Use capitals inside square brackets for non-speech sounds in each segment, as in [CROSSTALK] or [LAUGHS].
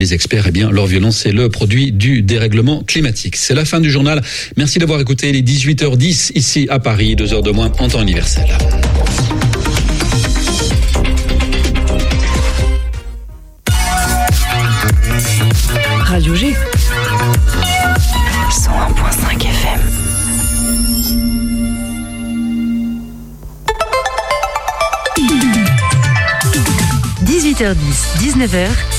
Les experts, eh bien, leur violence, c'est le produit du dérèglement climatique. C'est la fin du journal. Merci d'avoir écouté les 18h10 ici à Paris, deux heures de moins en temps universel. Radio G. 101.5 FM. « 18h10, 19h,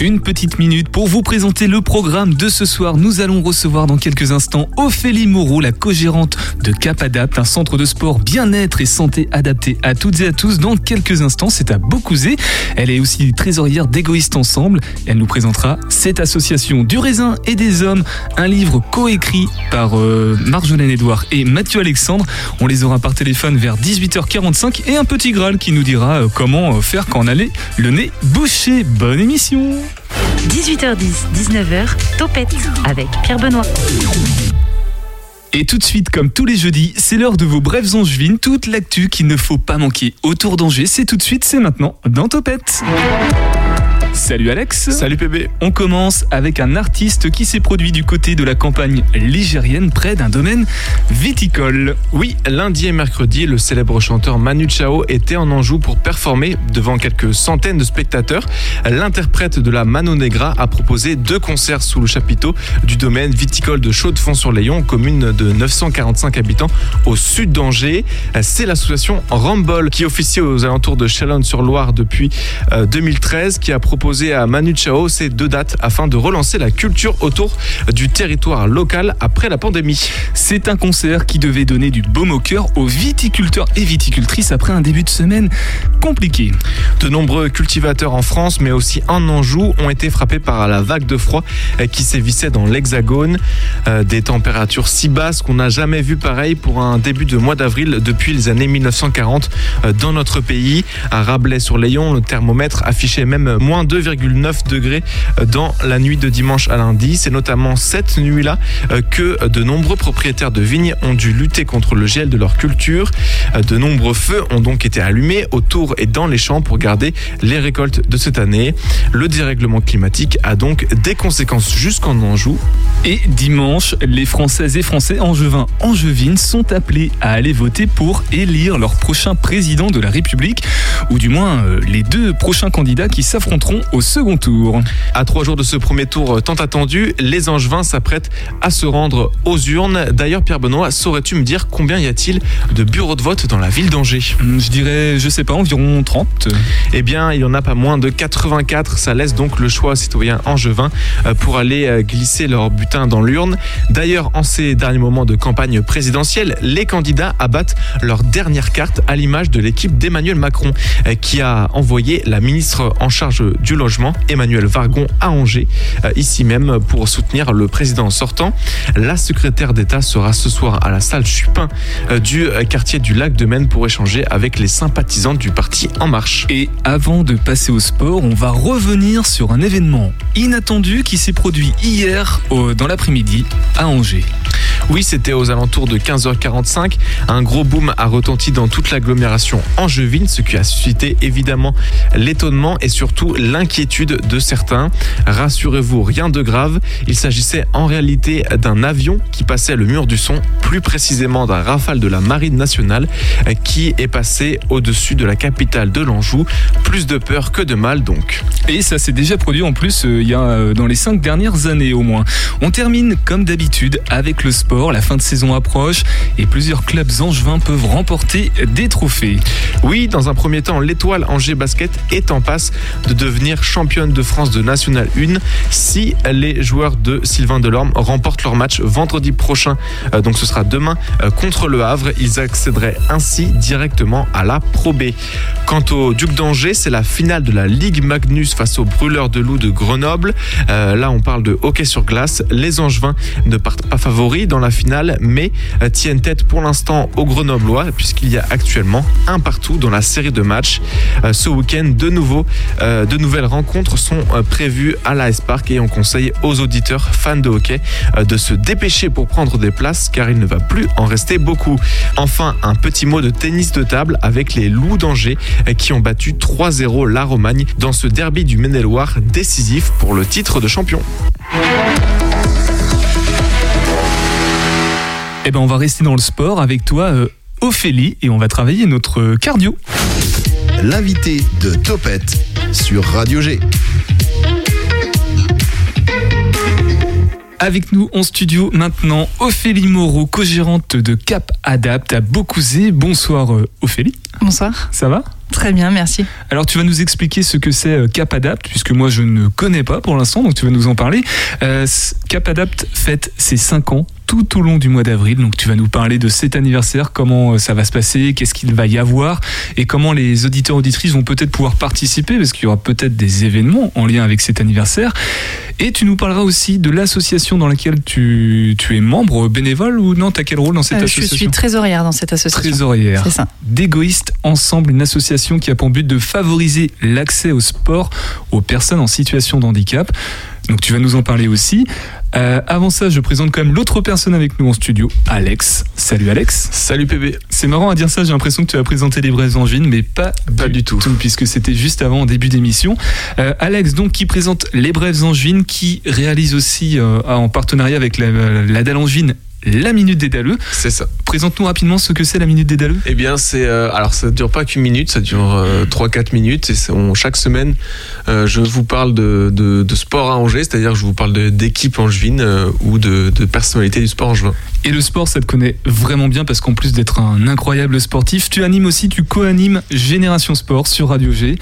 Une petite minute pour vous présenter le programme de ce soir. Nous allons recevoir dans quelques instants Ophélie Moreau, la co-gérante de Cap Adapt, un centre de sport bien-être et santé adapté à toutes et à tous. Dans quelques instants, c'est à Beaucouzé. Elle est aussi trésorière d'Égoïstes Ensemble. Elle nous présentera cette association du raisin et des hommes, un livre coécrit par euh, Marjolaine Edouard et Mathieu Alexandre. On les aura par téléphone vers 18h45 et un petit Graal qui nous dira euh, comment euh, faire quand on allait le nez bouché. Bonne émission 18h10, 19h, Topette avec Pierre Benoît. Et tout de suite, comme tous les jeudis, c'est l'heure de vos brèves angevines, toute l'actu qu'il ne faut pas manquer autour d'Angers. C'est tout de suite, c'est maintenant dans Topette. Salut Alex. Salut PB. On commence avec un artiste qui s'est produit du côté de la campagne ligérienne près d'un domaine viticole. Oui, lundi et mercredi, le célèbre chanteur Manu Chao était en Anjou pour performer devant quelques centaines de spectateurs. L'interprète de la Mano Negra a proposé deux concerts sous le chapiteau du domaine viticole de Chaux-de-Fonds-sur-Layon, commune de 945 habitants au sud d'Angers. C'est l'association Rambol qui officie aux alentours de Chalonne-sur-Loire depuis 2013 qui a proposé à Manu Chao ces deux dates afin de relancer la culture autour du territoire local après la pandémie. C'est un concert qui devait donner du baume au cœur aux viticulteurs et viticultrices après un début de semaine compliqué. De nombreux cultivateurs en France, mais aussi en Anjou, ont été frappés par la vague de froid qui sévissait dans l'Hexagone. Des températures si basses qu'on n'a jamais vu pareil pour un début de mois d'avril depuis les années 1940 dans notre pays. À Rabelais-sur-Layon, le thermomètre affichait même moins 2,9 degrés dans la nuit de dimanche à lundi. C'est notamment cette nuit-là que de nombreux propriétaires de vignes ont dû lutter contre le gel de leur culture. De nombreux feux ont donc été allumés autour et dans les champs pour garder les récoltes de cette année. Le dérèglement climatique a donc des conséquences jusqu'en Anjou. Et dimanche, les Françaises et Français angevins angevines sont appelés à aller voter pour élire leur prochain président de la République, ou du moins les deux prochains candidats qui s'affronteront au second tour. À trois jours de ce premier tour tant attendu, les Angevins s'apprêtent à se rendre aux urnes. D'ailleurs, Pierre Benoît, saurais-tu me dire combien y a-t-il de bureaux de vote dans la ville d'Angers Je dirais, je sais pas, environ 30. Eh bien, il n'y en a pas moins de 84. Ça laisse donc le choix aux citoyens angevins pour aller glisser leur butin dans l'urne. D'ailleurs, en ces derniers moments de campagne présidentielle, les candidats abattent leur dernière carte à l'image de l'équipe d'Emmanuel Macron qui a envoyé la ministre en charge du logement, Emmanuel Vargon, à Angers, ici même pour soutenir le président sortant. La secrétaire d'État sera ce soir à la salle Chupin du quartier du Lac de Maine pour échanger avec les sympathisants du parti En Marche. Et avant de passer au sport, on va revenir sur un événement inattendu qui s'est produit hier dans l'après-midi à Angers. Oui, c'était aux alentours de 15h45. Un gros boom a retenti dans toute l'agglomération angevine, ce qui a suscité évidemment l'étonnement et surtout l'inquiétude de certains. Rassurez-vous, rien de grave. Il s'agissait en réalité d'un avion qui passait le mur du son, plus précisément d'un rafale de la Marine nationale qui est passé au-dessus de la capitale de l'Anjou. Plus de peur que de mal donc. Et ça s'est déjà produit en plus euh, il y a euh, dans les cinq dernières années au moins. On termine comme d'habitude avec le sport. La fin de saison approche et plusieurs clubs angevins peuvent remporter des trophées. Oui, dans un premier temps, l'étoile Angers Basket est en passe de devenir championne de France de National 1 si les joueurs de Sylvain Delorme remportent leur match vendredi prochain. Euh, donc ce sera demain euh, contre le Havre. Ils accéderaient ainsi directement à la Pro B. Quant au Duc d'Angers, c'est la finale de la Ligue Magnus face aux Brûleurs de Loup de Grenoble. Euh, là, on parle de hockey sur glace. Les Angevins ne partent pas favoris la finale, mais tiennent tête pour l'instant aux Grenoblois, puisqu'il y a actuellement un partout dans la série de matchs. Ce week-end, de nouveau, de nouvelles rencontres sont prévues à l'AS Park et on conseille aux auditeurs fans de hockey de se dépêcher pour prendre des places car il ne va plus en rester beaucoup. Enfin, un petit mot de tennis de table avec les Loups d'Angers qui ont battu 3-0 la Romagne dans ce derby du Maine-et-Loire décisif pour le titre de champion. Eh ben, on va rester dans le sport avec toi, euh, Ophélie, et on va travailler notre cardio. L'invité de Topette sur Radio G. Avec nous en studio maintenant, Ophélie Moreau, co-gérante de Cap Adapt à Beaucouzé. Bonsoir euh, Ophélie. Bonsoir. Ça va? Très bien, merci. Alors tu vas nous expliquer ce que c'est euh, Cap Adapt, puisque moi je ne connais pas pour l'instant, donc tu vas nous en parler. Euh, Cap Adapt fête ses 5 ans tout au long du mois d'avril. Donc tu vas nous parler de cet anniversaire, comment euh, ça va se passer, qu'est-ce qu'il va y avoir et comment les auditeurs auditrices vont peut-être pouvoir participer parce qu'il y aura peut-être des événements en lien avec cet anniversaire. Et tu nous parleras aussi de l'association dans laquelle tu, tu, es membre bénévole ou non? T'as quel rôle dans cette euh, association Je suis trésorière dans cette association. Trésorière. C'est ça. D'égoïstes ensemble, une association qui a pour but de favoriser l'accès au sport aux personnes en situation de handicap. Donc tu vas nous en parler aussi. Euh, avant ça, je présente quand même l'autre personne avec nous en studio, Alex. Salut Alex. Salut PB. C'est marrant à dire ça, j'ai l'impression que tu as présenté les brèves angines, mais pas, pas du, tout. puisque c'était juste avant en début d'émission. Euh, Alex, donc, qui présente les brèves angines, qui réalise aussi euh, en partenariat avec la, la Dalle la minute des daleux. C'est ça. Présente-nous rapidement ce que c'est la minute des daleux. Eh bien, c'est euh, alors ça dure pas qu'une minute, ça dure euh, 3-4 minutes et on, chaque semaine, euh, je vous parle de, de, de sport à Angers, c'est-à-dire que je vous parle d'équipe angevine euh, ou de, de personnalité du sport angevin. Et le sport, ça te connaît vraiment bien parce qu'en plus d'être un incroyable sportif, tu animes aussi, tu co-animes Génération Sport sur Radio G.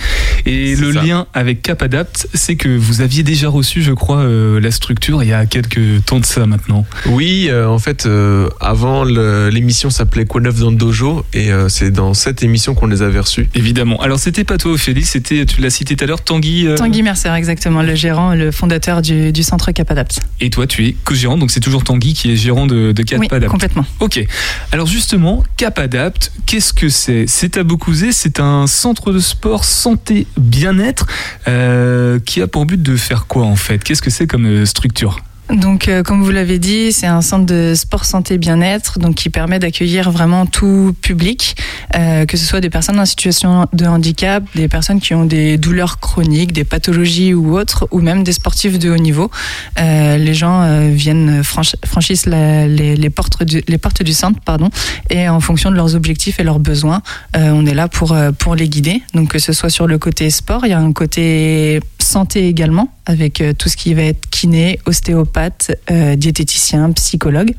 Et le ça. lien avec Cap Adapt, c'est que vous aviez déjà reçu, je crois, la structure il y a quelques temps de ça maintenant. Oui, en fait, euh, avant l'émission s'appelait Quoi neuf dans le dojo et euh, c'est dans cette émission qu'on les avait reçus. Évidemment. Alors c'était pas toi, Ophélie, c'était, tu l'as cité tout à l'heure, Tanguy. euh, Tanguy Mercer, exactement, le gérant, le fondateur du, du centre Capadapt. Et toi, tu es co-gérant, donc c'est toujours Tanguy qui est gérant de, de Cap Oui, Adapt. complètement. Ok. Alors justement, Cap Adapt, qu'est-ce que c'est? C'est à Beaucouzé, c'est un centre de sport santé bien-être euh, qui a pour but de faire quoi en fait? Qu'est-ce que c'est comme euh, structure? Donc, euh, comme vous l'avez dit, c'est un centre de sport santé bien-être, donc qui permet d'accueillir vraiment tout public, euh, que ce soit des personnes en situation de handicap, des personnes qui ont des douleurs chroniques, des pathologies ou autres, ou même des sportifs de haut niveau. Euh, les gens euh, viennent franch- franchissent la- les, les portes du, les portes du centre, pardon, et en fonction de leurs objectifs et leurs besoins, euh, on est là pour euh, pour les guider. Donc, que ce soit sur le côté sport, il y a un côté santé également, avec euh, tout ce qui va être kiné, ostéopathe, euh, diététicien, psychologue.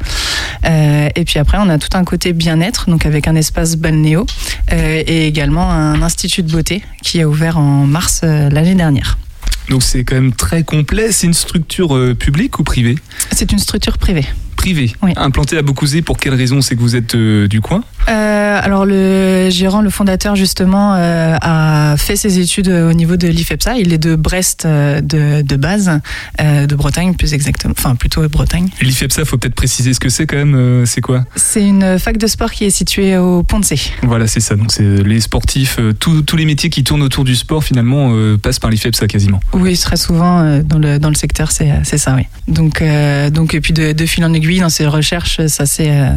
Euh, et puis après, on a tout un côté bien-être, donc avec un espace balnéo euh, et également un institut de beauté qui a ouvert en mars l'année dernière. Donc c'est quand même très complet. C'est une structure publique ou privée? C'est une structure privée. Oui. Implantée à Beaucouzé. Pour quelle raison C'est que vous êtes euh, du coin? Euh, alors le gérant, le fondateur justement, euh, a fait ses études au niveau de l'IFEPSA. Il est de Brest de, de base, de Bretagne plus exactement, enfin plutôt de Bretagne. L'IFEPSA, faut peut-être préciser ce que c'est quand même. c'est quoi? C'est une fac de sport qui est située au Pont de C. Voilà, c'est ça. Donc c'est les sportifs, tous- les métiers qui tournent autour du sport finalement passent par l'IFEPSA quasiment. Oui, très souvent dans le dans le secteur, c'est ça, oui. Donc donc et puis de, de fil en aiguille dans ces recherches, ça s'est euh,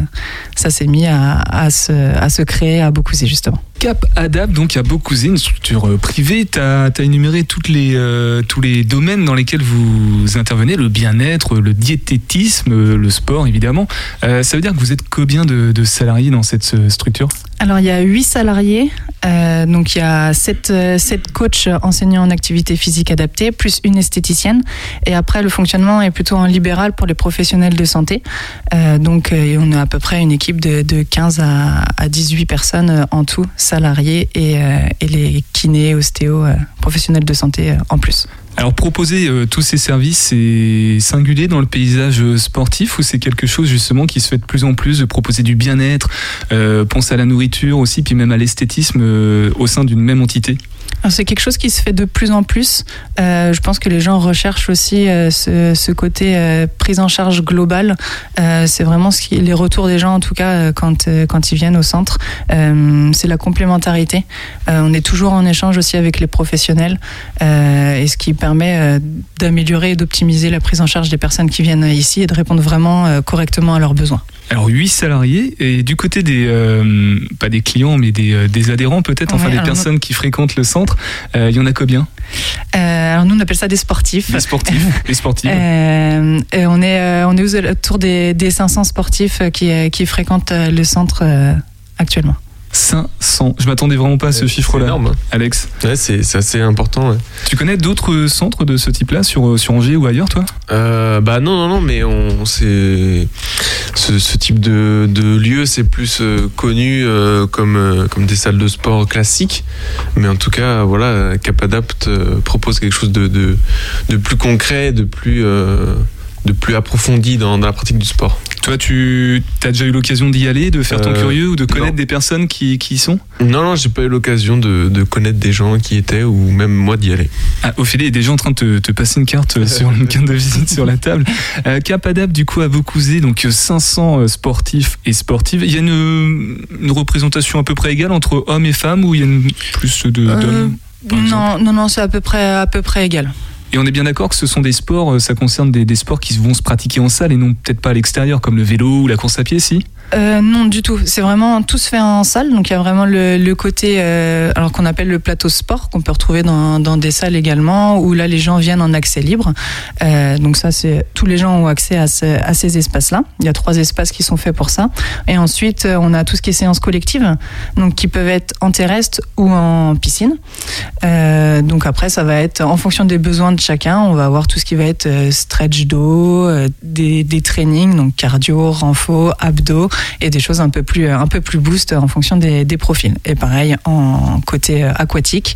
ça s'est mis à, à se à se créer à Beaucouzé justement. Cap Adapt, donc à Beaucouzé, une structure euh, privée. Tu as, énuméré les, euh, tous les domaines dans lesquels vous intervenez, le bien-être, le diététisme, euh, le sport évidemment. Ça veut dire que vous êtes combien de, salariés dans cette structure? Alors il y a huit salariés, donc il y a sept, euh, sept coachs enseignants en activité physique adaptée, plus une esthéticienne. Et après le fonctionnement est plutôt en libéral pour les professionnels de santé. Donc on a à peu près une équipe de, de 15 à, à 18 personnes en tout, salariés et, euh, et les kinés, ostéo, euh, professionnels de santé euh, en plus. Alors proposer tous ces services, c'est singulier dans le paysage sportif ou c'est quelque chose justement qui se fait de plus en plus de proposer du bien-être, penser à la nourriture aussi, puis même à l'esthétisme au sein d'une même entité? C'est quelque chose qui se fait de plus en plus. Euh, je pense que les gens recherchent aussi euh, ce, côté euh, prise en charge globale. C'est vraiment ce qui, les retours des gens, en tout cas, quand, quand ils viennent au centre. c'est la complémentarité. on est toujours en échange aussi avec les professionnels, et ce qui permet d'améliorer et d'optimiser la prise en charge des personnes qui viennent ici et de répondre vraiment correctement à leurs besoins. Alors 8 salariés et du côté des euh, pas des clients mais des, euh, des adhérents peut-être enfin des personnes nous... qui fréquentent le centre, euh, il y en a combien? Euh, Alors nous on appelle ça des sportifs. Des sportifs, [LAUGHS] des sportifs. Euh, on est on est autour des, des 500 sportifs qui qui fréquentent le centre actuellement. 500. Je m'attendais vraiment pas à ce chiffre-là. hein. Alex, Ouais, c'est assez important. ouais. tu connais d'autres centres de ce type-là sur, sur Angers ou ailleurs, toi? Euh, bah non, non, non, mais on, c'est ce, ce type de, de lieu, c'est plus euh, connu euh, comme, euh, comme des salles de sport classiques. Mais en tout cas, voilà, Capadapt euh, propose quelque chose de, de, de plus concret, de plus, euh, de plus approfondi dans, dans la pratique du sport. Toi, tu as déjà eu l'occasion d'y aller, de faire ton Euh, curieux ou de connaître non. des personnes qui, qui y sont? Non, non, j'ai pas eu l'occasion de, de connaître des gens qui y étaient ou même moi d'y aller. Ah, Ophélie est déjà en train de te, te passer une carte euh, sur une carte de visite sur la table. Euh, Cap Adap, du coup, à Beaucouzé, donc euh, 500 euh, sportifs et sportives. Il y a une, une représentation à peu près égale entre hommes et femmes ou il y a une- plus de- Euh, d'hommes non, non, non, c'est à peu près à peu près égal. Et on est bien d'accord que ce sont des sports, euh, ça concerne des, des sports qui vont se pratiquer en salle et non peut-être pas à l'extérieur, comme le vélo ou la course à pied, si? Euh, non, du tout. C'est vraiment tout se fait en salle. Donc il y a vraiment le, le côté, euh, alors qu'on appelle le plateau sport, qu'on peut retrouver dans, dans des salles également, où là les gens viennent en accès libre. Euh, donc ça, c'est tous les gens ont accès à, ce- à ces espaces-là. Il y a trois espaces qui sont faits pour ça. Et ensuite, euh, on a tout ce qui est séances collectives, donc qui peuvent être en terrestre ou en piscine. Euh, donc après, ça va être en fonction des besoins de chacun. On va avoir tout ce qui va être euh, stretch dos, des, des trainings, donc cardio, renfo, abdos et des choses un peu plus un peu plus boost en fonction des, des profils. Et pareil en côté euh, aquatique.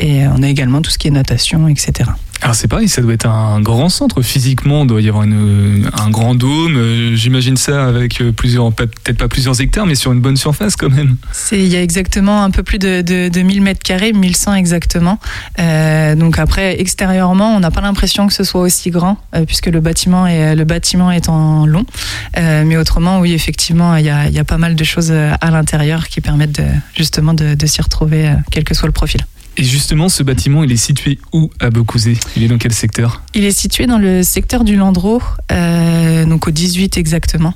Et on a également tout ce qui est natation, etc. Alors c'est pareil, ça doit être un grand centre physiquement, il doit y avoir une, un grand dôme, euh, j'imagine ça avec euh, plusieurs, peut-être pas plusieurs hectares, mais sur une bonne surface quand même. C'est, il y a exactement un peu plus de, de, de 1000 mètres carrés, 1100 exactement. Euh, donc après, extérieurement, on n'a pas l'impression que ce soit aussi grand, euh, puisque le bâtiment est, le bâtiment est en long. Euh, mais autrement, oui, effectivement, il y a, il y a pas mal de choses à l'intérieur qui permettent de, justement de, de s'y retrouver, quel que soit le profil. Et justement, ce bâtiment, il est situé où à Beaucouzé Il est dans quel secteur? Il est situé dans le secteur du Landreau, euh, donc au 18 exactement.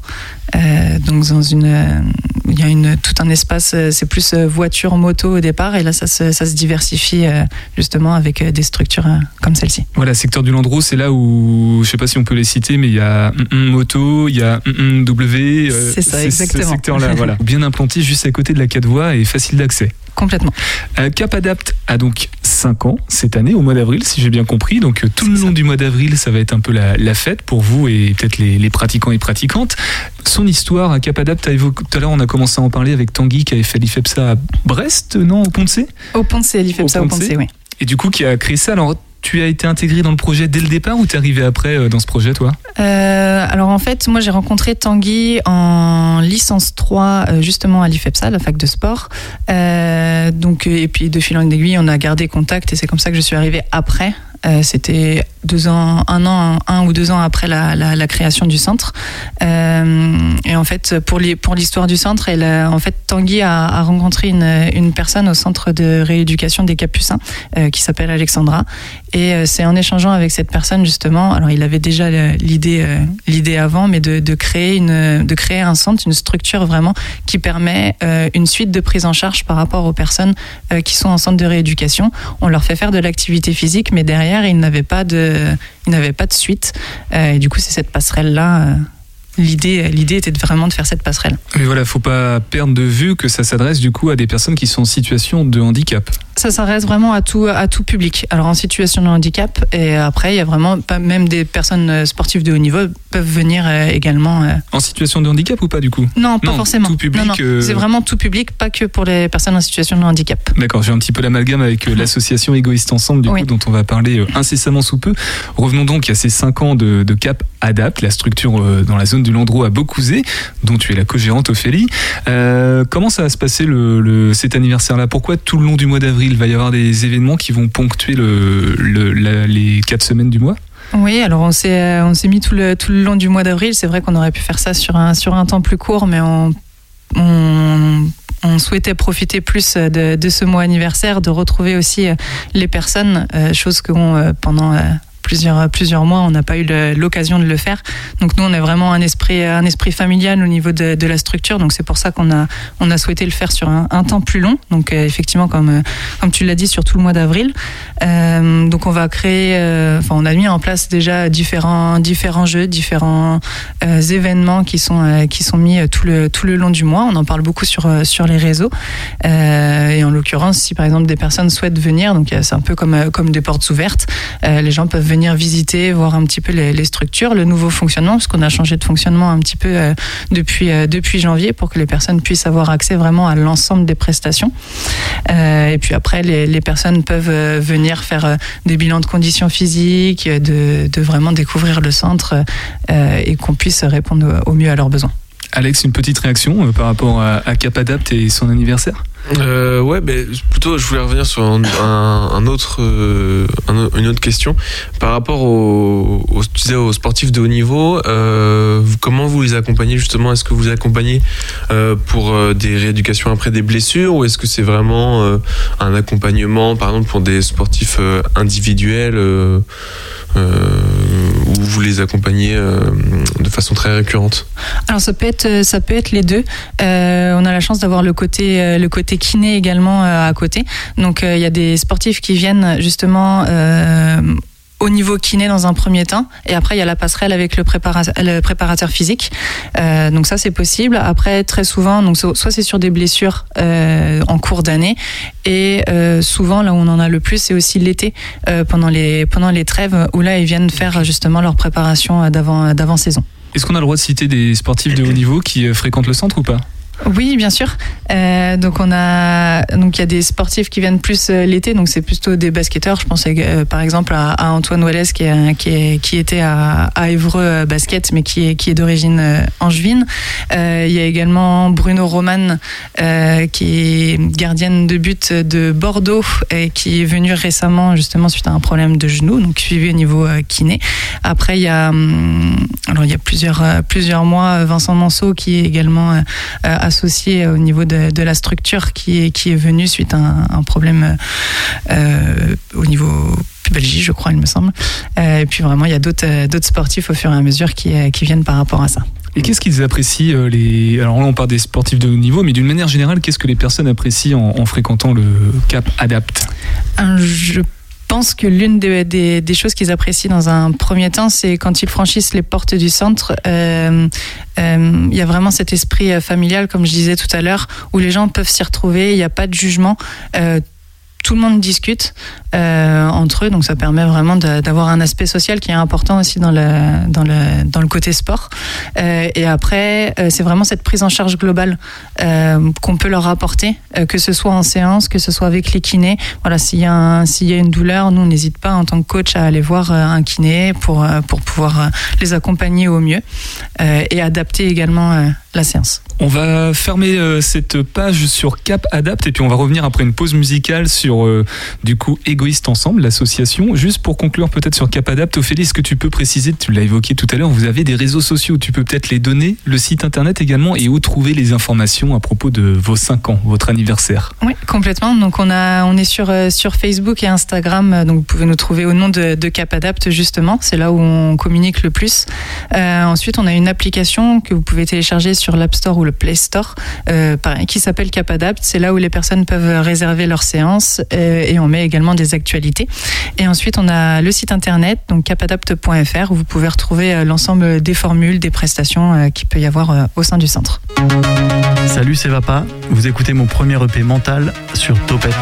Euh, donc dans une, euh, il y a une tout un espace, c'est plus voiture, moto au départ, et là ça se, ça se diversifie euh, justement avec des structures comme celle-ci. Voilà, secteur du Landreau, c'est là où, je sais pas si on peut les citer, mais il y a mm, mm, Moto, il y a mm, mm, W. C'est ça, Ce exactement. secteur-là, voilà. [LAUGHS] Bien implanté juste à côté de la 4 voies et facile d'accès. Complètement. Euh, Cap Adapt a donc 5 ans cette année, au mois d'avril, si j'ai bien compris. Donc euh, tout le long ça. du mois d'avril, ça va être un peu la, la fête pour vous et peut-être les, les pratiquants et pratiquantes. Son histoire à Cap Adapt, tout à l'heure on a commencé à en parler avec Tanguy qui avait fait l'IFEPSA à Brest, non, au C Au C, l'IFEPSA Au. C, oui. Et du coup qui a créé ça. Alors tu as été intégré dans le projet dès le départ ou t'es arrivé après euh, dans ce projet, toi? Euh, alors en fait, moi j'ai rencontré Tanguy en licence 3 euh, justement à l'IFEPSA, la fac de sport. Donc et puis de fil en aiguille, on a gardé contact et c'est comme ça que je suis arrivée après. Euh, C'était deux ans, un an, un ou deux ans après la, la, création du centre. Euh, et en fait, pour l'histoire du centre, elle en fait, Tanguy a, rencontré une, une personne au centre de rééducation des Capucins euh, qui s'appelle Alexandra. Et c'est en échangeant avec cette personne justement, alors il avait déjà l'idée l'idée avant, mais de, créer une de créer un centre, une structure vraiment qui permet une suite de prise en charge par rapport aux personnes qui sont en centre de rééducation. On leur fait faire de l'activité physique, mais derrière ils n'avaient pas de ils n'avaient pas de suite. Euh, et du coup c'est cette passerelle là. L'idée, l'idée était vraiment de faire cette passerelle. Mais voilà, faut pas perdre de vue que ça s'adresse du coup à des personnes qui sont en situation de handicap. Ça s'adresse vraiment à tout, à tout public. Alors en situation de handicap, et après, il y a vraiment, même des personnes euh, sportives de haut niveau peuvent venir euh, également. euh, En situation de handicap ou pas du coup? Non, pas Non, forcément. tout public, euh, C'est vraiment tout public, pas que pour les personnes en situation de handicap. D'accord, j'ai un petit peu l'amalgame avec l'association Égoïste Ensemble, du Oui. coup, dont on va parler incessamment sous peu. Revenons donc à ces 5 ans de, de Cap Adapt, la structure dans la zone du Landreau à Beaucouzé, dont tu es la co-gérante Ophélie. Euh, comment ça va se passer le, le- cet anniversaire-là? Pourquoi tout le long du mois d'avril il va y avoir des événements qui vont ponctuer le, les quatre semaines du mois oui, alors on s'est on s'est mis tout le tout le long du mois d'avril. C'est vrai qu'on aurait pu faire ça sur un sur un temps plus court, mais on, on souhaitait profiter plus de, de, ce mois anniversaire, de retrouver aussi les personnes, chose que pendant plusieurs, plusieurs mois, on n'a pas eu l'occasion de le faire. Donc nous, on est vraiment un esprit, un esprit familial au niveau de, la structure. Donc c'est pour ça qu'on a, on a souhaité le faire sur un, un temps plus long. Donc euh, effectivement, comme, euh, comme tu l'as dit, sur tout le mois d'avril. Euh, donc on va créer, enfin on a mis en place déjà différents, différents jeux, différents événements qui sont, qui sont mis tout le, tout le long du mois. On en parle beaucoup sur, sur les réseaux. et en l'occurrence, si par exemple des personnes souhaitent venir, donc c'est un peu comme, comme des portes ouvertes, les gens peuvent venir venir visiter, voir un petit peu les, structures, le nouveau fonctionnement, parce qu'on a changé de fonctionnement un petit peu euh, depuis, euh, depuis janvier pour que les personnes puissent avoir accès vraiment à l'ensemble des prestations. Euh, et puis après, les, personnes peuvent venir faire des bilans de conditions physiques, de, vraiment découvrir le centre et qu'on puisse répondre au mieux à leurs besoins. Alex, une petite réaction par rapport à, à CapAdapt et son anniversaire? Euh, ouais, mais plutôt, je voulais revenir sur un, autre, euh, une autre question par rapport aux, aux sportifs de haut niveau. Euh, comment vous les accompagnez justement? Est-ce que vous accompagnez euh, pour euh, des rééducations après des blessures ou est-ce que c'est vraiment un accompagnement, par exemple, pour des sportifs individuels où vous les accompagnez de façon très récurrente Alors ça peut être, ça peut être les deux. on a la chance d'avoir le côté, le côté kiné également euh, à côté. Donc euh, il y a des sportifs qui viennent justement euh, au niveau kiné dans un premier temps. Et après il y a la passerelle avec le, préparateur physique. Donc ça c'est possible. Après très souvent donc soit c'est sur des blessures en cours d'année. Et souvent là où on en a le plus c'est aussi l'été pendant les pendant les trêves où là ils viennent faire justement leur préparation d'avant saison. Est-ce qu'on a le droit de citer des sportifs de haut niveau qui fréquentent le centre ou pas? Oui, bien sûr. Euh, donc on a donc il y a des sportifs qui viennent plus euh, l'été, donc c'est plutôt des basketteurs. Je pensais euh, par exemple à, Antoine Wallès qui, qui, était à, à Évreux basket, mais qui est qui est d'origine angevine. il y a également Bruno Roman qui est gardienne de but de Bordeaux et qui est venu récemment justement suite à un problème de genou, donc suivi au niveau kiné. Après il y a hum, alors il y a plusieurs plusieurs mois Vincent Manceau qui est également associé au niveau de, la structure qui est, qui est venu suite à un, problème euh, au niveau pubalgie, je crois, il me semble. Euh, et puis vraiment, il y a d'autres d'autres sportifs au fur et à mesure qui, qui viennent par rapport à ça. Et qu'est-ce qu'ils apprécient euh, les Alors là, on parle des sportifs de haut niveau, mais d'une manière générale, qu'est-ce que les personnes apprécient en, fréquentant le Cap Adapt? Je pense que l'une des, choses qu'ils apprécient dans un premier temps, c'est quand ils franchissent les portes du centre, euh, euh, il y a vraiment cet esprit euh, familial, comme je disais tout à l'heure, où les gens peuvent s'y retrouver, il n'y a pas de jugement tout le monde discute euh, entre eux, donc ça permet vraiment d'avoir un aspect social qui est important aussi dans le, côté sport. Euh, et après, euh, c'est vraiment cette prise en charge globale qu'on peut leur apporter, que ce soit en séance, que ce soit avec les kinés. Voilà, s'il y, a une douleur, nous, on n'hésite pas en tant que coach à aller voir un kiné pour pouvoir les accompagner au mieux et adapter également la séance. On va fermer euh, cette page sur Cap Adapt et puis on va revenir après une pause musicale sur euh, du coup Égoïste Ensemble, l'association. Juste pour conclure peut-être sur Cap Adapt, Ophélie, est-ce que tu peux préciser, tu l'as évoqué tout à l'heure, vous avez des réseaux sociaux, tu peux peut-être les donner, le site internet également et où trouver les informations à propos de vos 5 ans, votre anniversaire? Oui, complètement. Donc on, a, on est sur, euh, sur Facebook et Instagram, donc vous pouvez nous trouver au nom de, de Cap Adapt justement, c'est là où on communique le plus. ensuite, on a une application que vous pouvez télécharger sur l'App Store ou le Play Store euh, qui s'appelle CapAdapt. C'est là où les personnes peuvent réserver leurs séances euh, et on met également des actualités. Et ensuite, on a le site internet, donc capadapt.fr, où vous pouvez retrouver euh, l'ensemble des formules, des prestations qu'il peut y avoir au sein du centre. Salut, c'est Vapa. Vous écoutez mon premier EP mental sur Topette.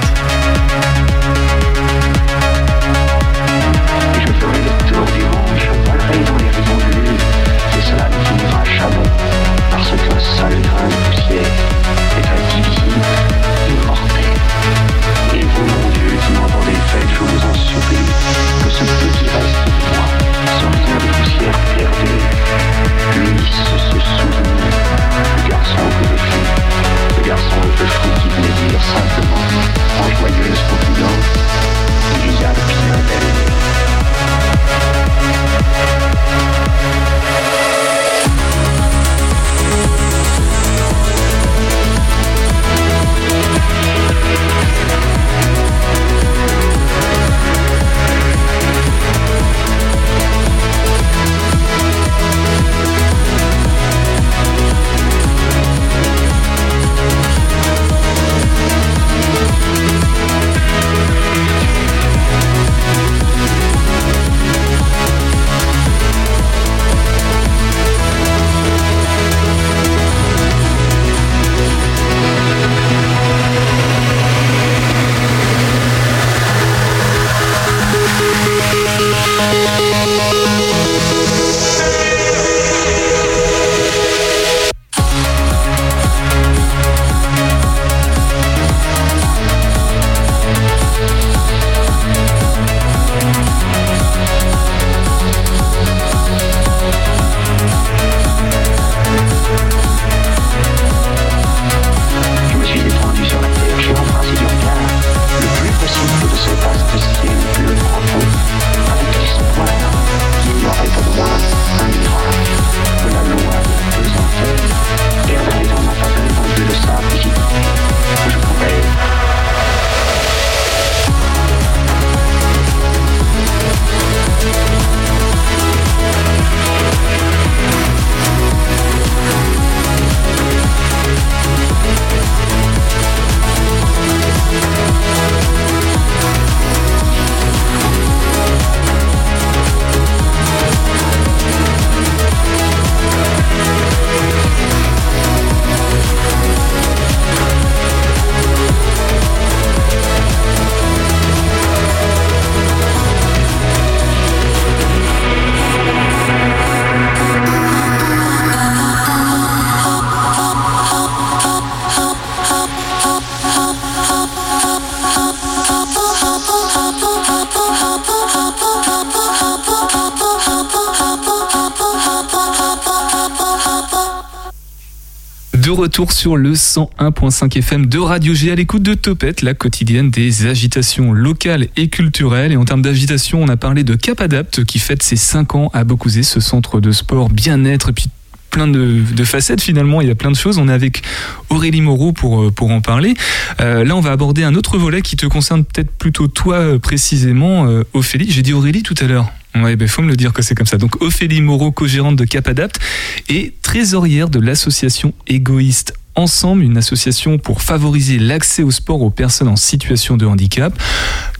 Retour sur le 101.5 FM de Radio G à l'écoute de Topette, la quotidienne des agitations locales et culturelles. Et en termes d'agitation, on a parlé de Cap Adapt qui fête ses 5 ans à Beaucouzé, ce centre de sport bien-être et puis plein de, facettes finalement, il y a plein de choses. On est avec Aurélie Moreau pour, euh, pour en parler. Euh, là, on va aborder un autre volet qui te concerne peut-être plutôt toi euh, précisément, Ophélie. J'ai dit Aurélie tout à l'heure. Ouais, ben faut me le dire que c'est comme ça. Donc Ophélie Moreau, co-gérante de Capadapt et trésorière de l'association Égoïste Ensemble, une association pour favoriser l'accès au sport aux personnes en situation de handicap.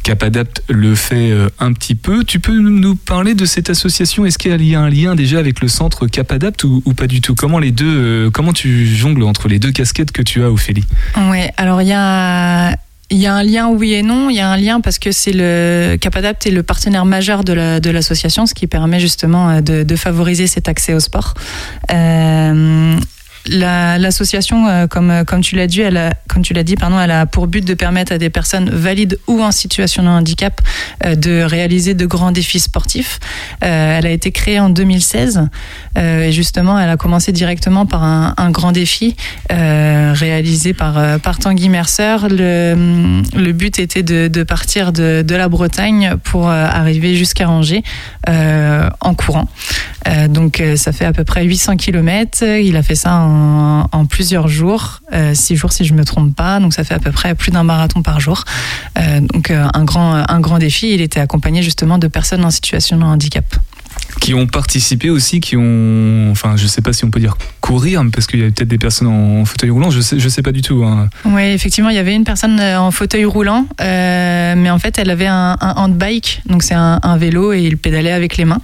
Capadapt le fait euh, un petit peu. Tu peux nous parler de cette association? Est-ce qu'il y a un lien déjà avec le centre Capadapt ou, ou pas du tout? Comment les deux, euh, comment tu jongles entre les deux casquettes que tu as, Ophélie? Ouais, alors il y a il y a un lien oui et non. Il y a un lien parce que c'est le Capadapt est le partenaire majeur de la, de l'association, ce qui permet justement euh, de, de, favoriser cet accès au sport. Euh, L'association, euh, comme, euh, comme tu l'as dit, elle a, comme tu l'as dit, pardon, a pour but de permettre à des personnes valides ou en situation de handicap euh, de réaliser de grands défis sportifs. elle a été créée en 2016 et justement, elle a commencé directement par un, grand défi réalisé par, par Tanguy Mercer. Le, but était de, partir de, la Bretagne pour arriver jusqu'à Angers en courant. donc, ça fait à peu près 800 km. Il a fait ça en, plusieurs jours, euh, six jours si je me trompe pas. Donc ça fait à peu près plus d'un marathon par jour. Euh, donc euh, un grand un grand défi. Il était accompagné justement de personnes en situation de handicap qui ont participé aussi, qui ont, enfin, je sais pas si on peut dire courir, parce qu'il y a peut-être des personnes en fauteuil roulant, je sais, je sais pas du tout. Hein. Oui, effectivement, il y avait une personne en fauteuil roulant, mais en fait, elle avait un, handbike, donc c'est un, vélo et il pédalait avec les mains.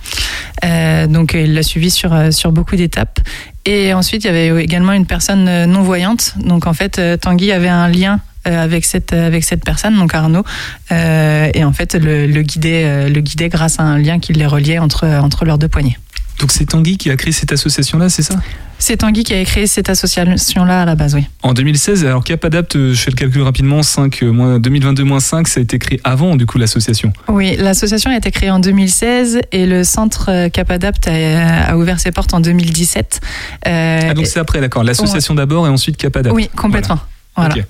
donc, il l'a suivi sur, sur beaucoup d'étapes. Et ensuite, il y avait également une personne euh, non voyante. Donc en fait, euh, Tanguy avait un lien euh, avec cette avec cette personne, donc Arnaud, et en fait le, le guidait le guidait grâce à un lien qui les reliait entre entre leurs deux poignets. Donc c'est Tanguy qui a créé cette association-là, c'est ça? C'est Tanguy qui a créé cette association-là à la base, oui. En 2016, alors Capadapt, je fais le calcul rapidement, 5, 2022-5, ça a été créé avant du coup l'association Oui, l'association a été créée en 2016 et le centre Capadapt a, a ouvert ses portes en 2017. Euh, ah donc c'est après, d'accord. L'association d'abord et ensuite Capadapt. Oui, complètement. Voilà,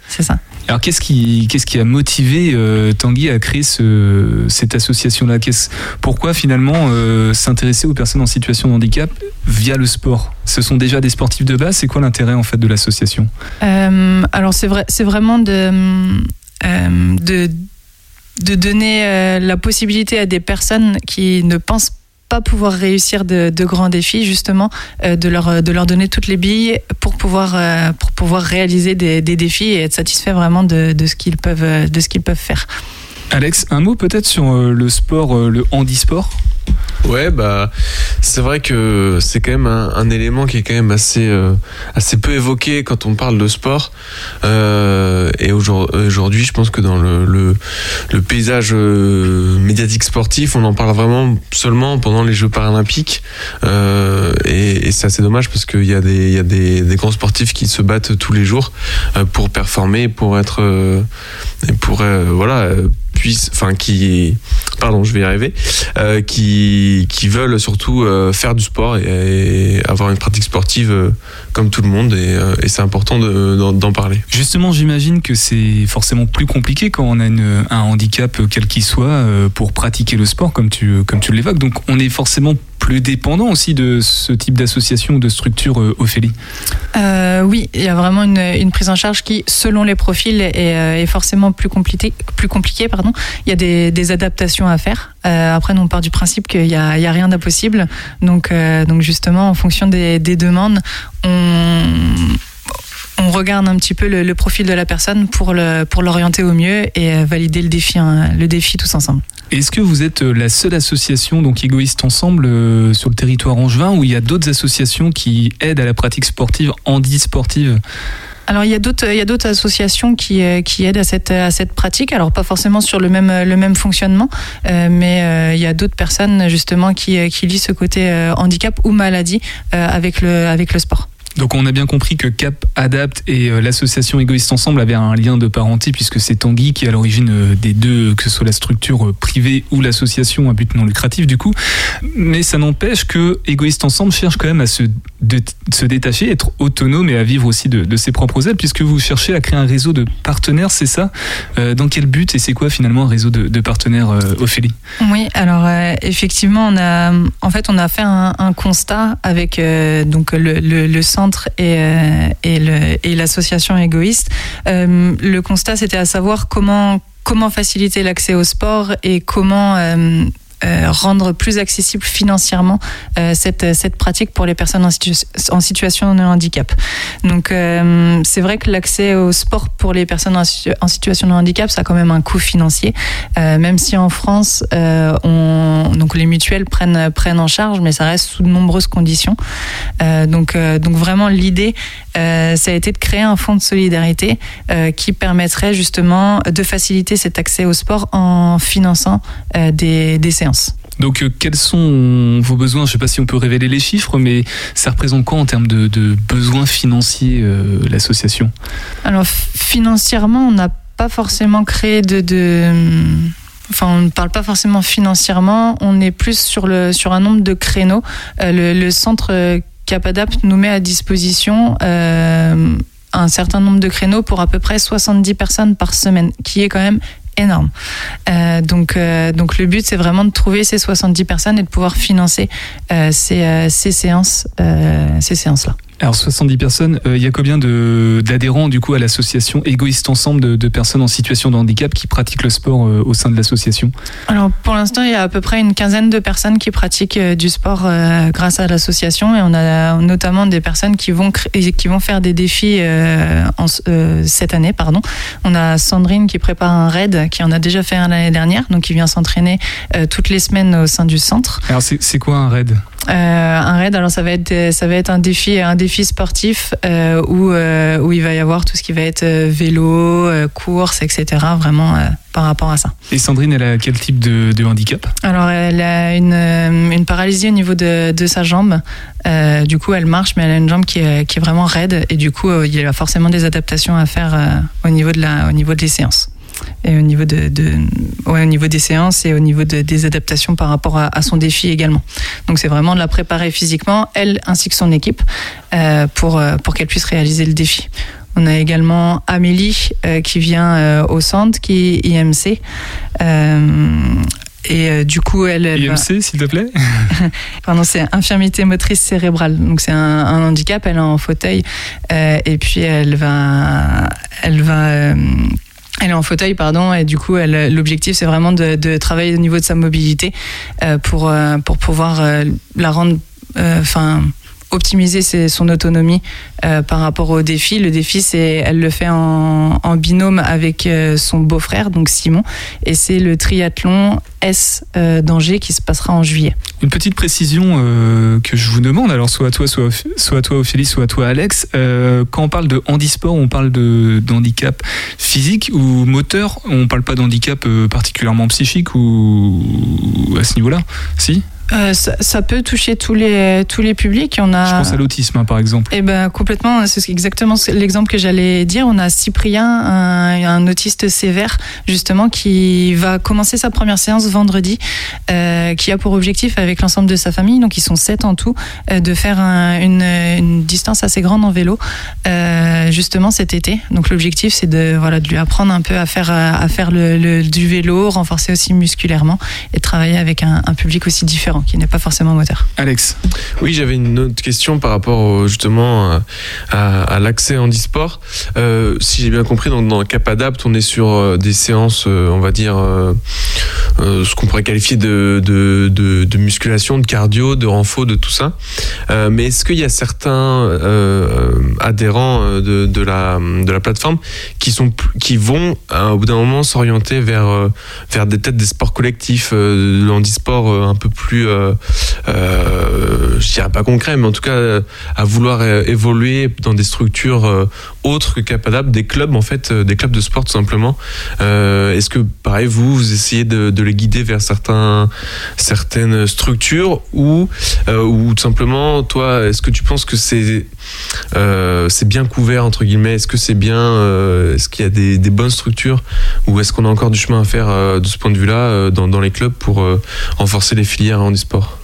c'est ça. Alors qu'est-ce qui, qu'est-ce qui a motivé euh, Tanguy à créer ce, cette association-là? Pourquoi finalement euh, s'intéresser aux personnes en situation de handicap via le sport? Ce sont déjà des sportifs de base. C'est quoi l'intérêt en fait de l'association? Euh, Alors c'est vrai, c'est vraiment de, de de donner la possibilité à des personnes qui ne pensent pas pouvoir réussir de, grands défis, justement, euh, de, leur, de leur donner toutes les billes pour pouvoir, euh, pour pouvoir réaliser des, défis et être satisfait vraiment de, de ce qu'ils peuvent, de ce qu'ils peuvent faire. Alex, un mot peut-être sur euh, le sport, le handisport? Ouais, bah, c'est vrai que c'est quand même un, élément qui est quand même assez, euh, assez peu évoqué quand on parle de sport. Euh, et aujourd'hui, je pense que dans le, le, paysage euh, médiatique sportif, on en parle vraiment seulement pendant les Jeux paralympiques. et, c'est assez dommage parce qu'il y a, des, y a des, grands sportifs qui se battent tous les jours pour performer, pour être, pour voilà puissent, enfin qui, pardon, je vais y arriver, euh, qui, veulent surtout euh, faire du sport et, avoir une pratique sportive euh, comme tout le monde et, et c'est important d'en parler. Justement, j'imagine que c'est forcément plus compliqué quand on a un handicap quel qu'il soit pour pratiquer le sport comme tu, comme tu l'évoques. Donc on est forcément plus dépendant aussi de ce type d'association ou de structure, euh, Ophélie euh, Oui, il y a vraiment une, prise en charge qui, selon les profils, est, est forcément plus compliquée. Plus. Il y a des, adaptations à faire. Euh, après, nous, on part du principe qu'il n'y a, rien d'impossible. Donc, euh, donc, justement, en fonction des, des demandes, on on regarde un petit peu le, le, profil de la personne pour l'orienter au mieux et euh, valider le défi hein, le défi tous ensemble. Est-ce que vous êtes euh, la seule association donc égoïste ensemble euh, sur le territoire angevin ou il y a d'autres associations qui aident à la pratique sportive handisportive? Alors il y a d'autres il y a d'autres associations qui qui aident à cette à cette pratique. Alors pas forcément sur le même le même fonctionnement, mais il y a d'autres personnes justement qui qui lient ce côté handicap ou maladie avec le avec le sport. Donc on a bien compris que Cap Adapt et euh, l'association Égoïste Ensemble avaient un lien de parenté puisque c'est Tanguy qui est à l'origine euh, des deux, que ce soit la structure euh, privée ou l'association à but non lucratif du coup. Mais ça n'empêche que Égoïste Ensemble cherche quand même à se, se détacher, être autonome et à vivre aussi de, ses propres ailes puisque vous cherchez à créer un réseau de partenaires, c'est ça? Dans quel but et c'est quoi finalement un réseau de, partenaires, Ophélie? Oui, alors effectivement, on a, en fait, on a fait un, constat avec donc le, le centre et, euh, et l'association égoïste. Euh, le constat, c'était à savoir comment comment faciliter l'accès au sport et comment euh, euh, rendre plus accessible financièrement euh, cette, cette pratique pour les personnes en, situ- en situation de handicap. Donc euh, c'est vrai que l'accès au sport pour les personnes en, situ- en situation de handicap, ça a quand même un coût financier, Euh, même si en France, euh, on, donc les mutuelles prennent, prennent en charge, mais ça reste sous de nombreuses conditions. Euh, donc, euh, donc vraiment l'idée, euh, ça a été de créer un fonds de solidarité euh, qui permettrait justement de faciliter cet accès au sport en finançant euh, des, des séances. Donc, euh, quels sont vos besoins? Je ne sais pas si on peut révéler les chiffres, mais ça représente quoi en termes de, de besoins financiers, euh, l'association? Alors financièrement, on n'a pas forcément créé de, de- Enfin, on ne parle pas forcément financièrement. On est plus sur le sur un nombre de créneaux. Euh, le, le centre Capadapt nous met à disposition. un certain nombre de créneaux pour à peu près 70 personnes par semaine, qui est quand même énorme. Euh, donc, euh, donc le but, c'est vraiment de trouver ces 70 personnes et de pouvoir financer euh, ces, euh, ces séances, euh, ces séances-là. Alors 70 personnes, euh, il y a combien d'adhérents du coup à l'association Égoïste Ensemble de, de personnes en situation de handicap qui pratiquent le sport euh, au sein de l'association? Alors pour l'instant, il y a à peu près une quinzaine de personnes qui pratiquent euh, du sport grâce à l'association et on a notamment des personnes qui vont qui vont faire des défis en cette année, pardon. On a Sandrine qui prépare un raid, qui en a déjà fait un l'année dernière, donc qui vient s'entraîner toutes les semaines au sein du centre. Alors c'est quoi un raid? Euh, un raid, alors ça va être ça va être un défi un défi sportif euh, où euh, où il va y avoir tout ce qui va être vélo, course, etc. Vraiment par rapport à ça. Et Sandrine, elle a quel type de, de handicap? Alors, elle a une, une paralysie au niveau de, de sa jambe. Du coup, elle marche, mais elle a une jambe qui est, qui est vraiment raide. Et du coup, il y a forcément des adaptations à faire au, niveau de la, au niveau des séances. Et au niveau, de, de- ouais, au niveau des séances et au niveau de- des adaptations par rapport à, à son défi également. Donc, c'est vraiment de la préparer physiquement, elle ainsi que son équipe, euh, pour, euh, pour qu'elle puisse réaliser le défi. On a également Amélie euh, qui vient euh, au centre, qui est IMC. Et euh, du coup, elle, IMC, s'il te plaît [LAUGHS] Pardon, c'est infirmité motrice cérébrale. Donc c'est un, un handicap. Elle est en fauteuil euh, et puis elle va, elle va. euh, elle est en fauteuil, pardon, et du coup, l'objectif, c'est vraiment de, travailler au niveau de sa mobilité euh, pour, euh, pour pouvoir euh, la rendre, enfin, optimiser son autonomie euh, par rapport au défi. Le défi, c'est, elle le fait en, binôme avec euh, son beau-frère, donc Simon, et c'est le triathlon S euh, d'Angers qui se passera en juillet. Une petite précision que je vous demande, alors soit à toi, soit, soit à toi Ophélie, soit à toi Alex. Quand on parle de handisport, on parle d'handicap physique ou moteur? On parle pas d'handicap particulièrement psychique ou à ce niveau-là? Si? Euh, ça, ça peut toucher tous les, tous les publics. On a, Je pense à l'autisme, hein, par exemple. Eh ben complètement, c'est exactement l'exemple que j'allais dire. On a Cyprien, un, un autiste sévère, justement, qui va commencer sa première séance vendredi, euh, qui a pour objectif, avec l'ensemble de sa famille, donc ils sont sept en tout, euh, de faire un- une, une distance assez grande en vélo, justement cet été. Donc l'objectif, c'est de voilà de lui apprendre un peu à faire à faire le, le- du vélo, renforcer aussi musculairement et travailler avec un, un public aussi différent, qui n'est pas forcément moteur. Alex, Oui, j'avais une autre question par rapport au- justement à, à- à l'accès handisport. Euh, si j'ai bien compris, dans, dans Cap Adapt, on est sur euh, des séances, euh, on va dire, euh, ce qu'on pourrait qualifier de, de, de- musculation, de cardio, de renfo, de tout ça. Euh, mais est-ce qu'il y a certains euh, adhérents de, la, de la plateforme qui, sont, qui vont, au bout d'un moment, s'orienter vers, vers des têtes des sports collectifs, euh, de l'handisport un peu plus... je dirais pas concret, mais en tout cas à vouloir évoluer dans des structures autres que Capadap, des clubs en fait, des clubs de sport tout simplement. Est-ce que pareil vous vous essayez de, de les guider vers certains, certaines structures ou, ou tout simplement, toi, est-ce que tu penses que c'est c'est bien couvert entre guillemets? Est-ce que c'est bien Est-ce qu'il y a des, des, bonnes structures ou est-ce qu'on a encore du chemin à faire de ce point de vue-là dans, dans, les clubs pour renforcer les filières en e-sport?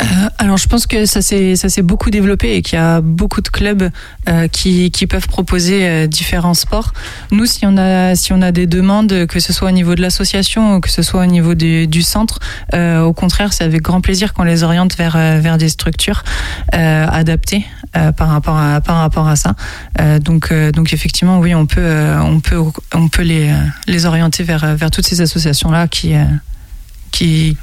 Euh, alors je pense que ça s'est beaucoup développé et qu'il y a beaucoup de clubs euh, qui, qui peuvent proposer euh, différents sports. Nous, si on a si on a des demandes, que ce soit au niveau de l'association ou que ce soit au niveau du, du centre, au contraire, c'est avec grand plaisir qu'on les oriente vers vers des structures adaptées par rapport à par rapport à ça. donc donc effectivement, oui, on peut on peut on peut les les orienter vers vers toutes ces associations là qui qui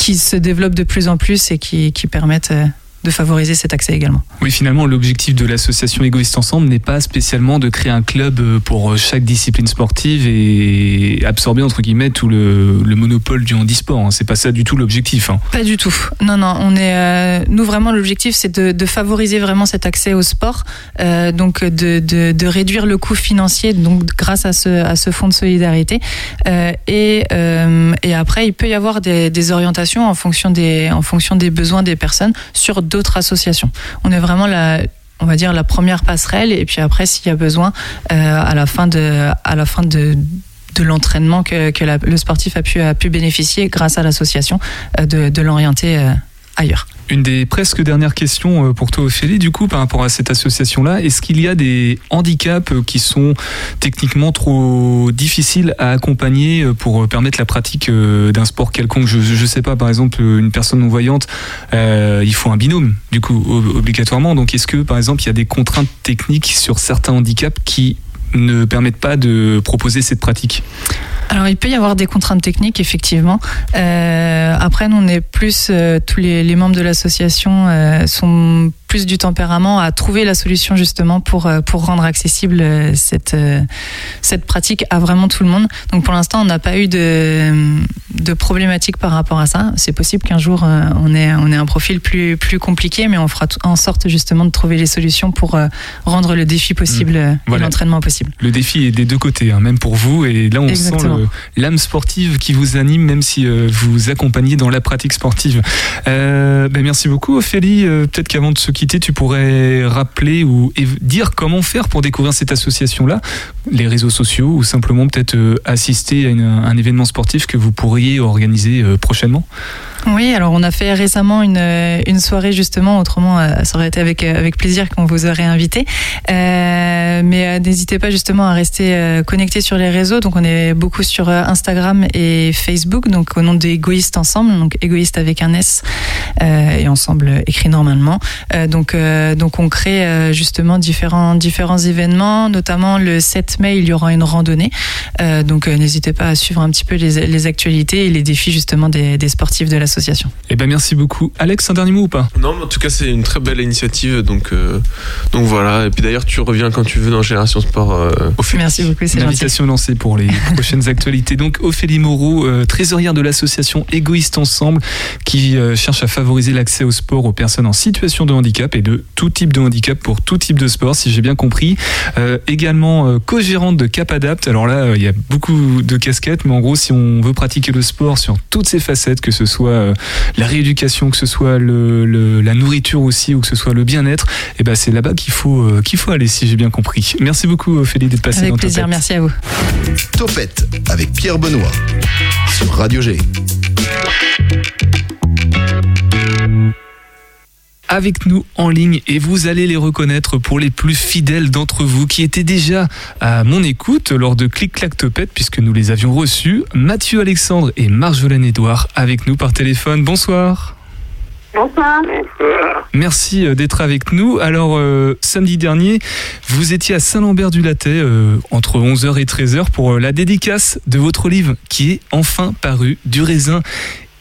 qui se développent de plus en plus et qui, qui permettent euh, de favoriser cet accès également. Oui, finalement, l'objectif de l'association Égoïste Ensemble n'est pas spécialement de créer un club euh, pour euh, chaque discipline sportive et absorber, entre guillemets, tout le, le monopole du handisport. Hein. C'est pas ça du tout l'objectif. Hein. Pas du tout. Non, non, on est, euh, nous, vraiment, l'objectif, c'est de, de, favoriser vraiment cet accès au sport, euh, donc de, de, de, réduire le coût financier, donc grâce à ce, à ce fonds de solidarité. Euh, et, et après, il peut y avoir des, des orientations en fonction des, en fonction des besoins des personnes sur d'autres associations. On est vraiment la, on va dire la première passerelle et puis après s'il y a besoin euh, à la fin de à la fin de l'entraînement que, le sportif a pu, bénéficier grâce à l'association euh, de, de l'orienter euh, ailleurs. Une des presque dernières questions euh, pour toi, Ophélie, du coup, par rapport à cette association-là, est-ce qu'il y a des handicaps euh, qui sont techniquement trop difficiles à accompagner euh, pour permettre la pratique d'un sport quelconque? Je ne sais pas, par exemple, une personne non-voyante, il faut un binôme, du coup, obligatoirement. Donc, est-ce que, par exemple, il y a des contraintes techniques sur certains handicaps qui ne permettent pas de proposer cette pratique alors il peut y avoir des contraintes techniques effectivement. Euh, après nous on est plus euh, tous les, membres de l'association euh, sont plus du tempérament à trouver la solution justement pour euh, pour rendre accessible euh, cette euh, cette pratique à vraiment tout le monde. Donc pour l'instant, on n'a pas eu de de problématique par rapport à ça. C'est possible qu'un jour on ait on ait un profil plus plus compliqué, mais on fera en sorte justement de trouver les solutions pour rendre le défi possible mmh. voilà. l'entraînement possible. Le défi est des deux côtés, hein, même pour vous. Et là, on Exactement. sent l'âme sportive qui vous anime, même si vous accompagnez dans la pratique sportive. Euh, ben merci beaucoup, Ophélie. Peut-être qu'avant de se tu pourrais rappeler ou dire comment faire pour découvrir cette association-là, les réseaux sociaux ou simplement peut-être euh, assister à un événement sportif que vous pourriez organiser euh, prochainement? Oui, alors on a fait récemment une, euh, soirée justement, autrement ça aurait été avec, plaisir qu'on vous aurait invité. Mais n'hésitez pas justement à rester connecté sur les réseaux. Donc on est beaucoup sur Instagram et Facebook, donc au nom d'Égoïste Ensemble, donc égoïste avec un S euh, et ensemble écrit normalement. Euh, donc, donc on crée justement différents, différents événements, notamment le 7 mai, il y aura une randonnée. donc n'hésitez pas à suivre un petit peu les, les actualités et les défis justement des, des sportifs de la l'association. Eh ben merci beaucoup. Alex, un dernier mot ou pas? Non, mais en tout cas c'est une très belle initiative, donc euh, donc voilà. Et puis d'ailleurs tu reviens quand tu veux dans Génération Sport. Euh, merci beaucoup, c'est L'invitation lancée pour les [LAUGHS] prochaines actualités. Donc Ophélie Moreau, euh, trésorière de l'association Égoïste Ensemble, qui euh, cherche à favoriser l'accès au sport aux personnes en situation de handicap et de tout type de handicap pour tout type de sport, si j'ai bien compris. Euh, également co-gérante de Capadapt. Alors là, il y a beaucoup de casquettes, mais en gros, si on veut pratiquer le sport sur toutes ses facettes, que ce soit euh, la rééducation, que ce soit le, le, la nourriture aussi, ou que ce soit le bien-être, et eh ben c'est là-bas qu'il faut, euh, qu'il faut aller, si j'ai bien compris. Merci beaucoup, Ophélie, d'être passée avec dans plaisir, Topette. merci à vous. Topette avec Pierre Benoît sur Radio G. avec nous en ligne et vous allez les reconnaître pour les plus fidèles d'entre vous qui étaient déjà à mon écoute lors de Clic Clac Topette puisque nous les avions reçus. Mathieu Alexandre et Marjolaine Edouard avec nous par téléphone. Bonsoir. Bonsoir. Merci euh, d'être avec nous. Alors, euh, samedi dernier, vous étiez à Saint-Lambert-du-Latet euh, entre 11h et 13h pour la dédicace de votre livre qui est enfin paru, Du raisin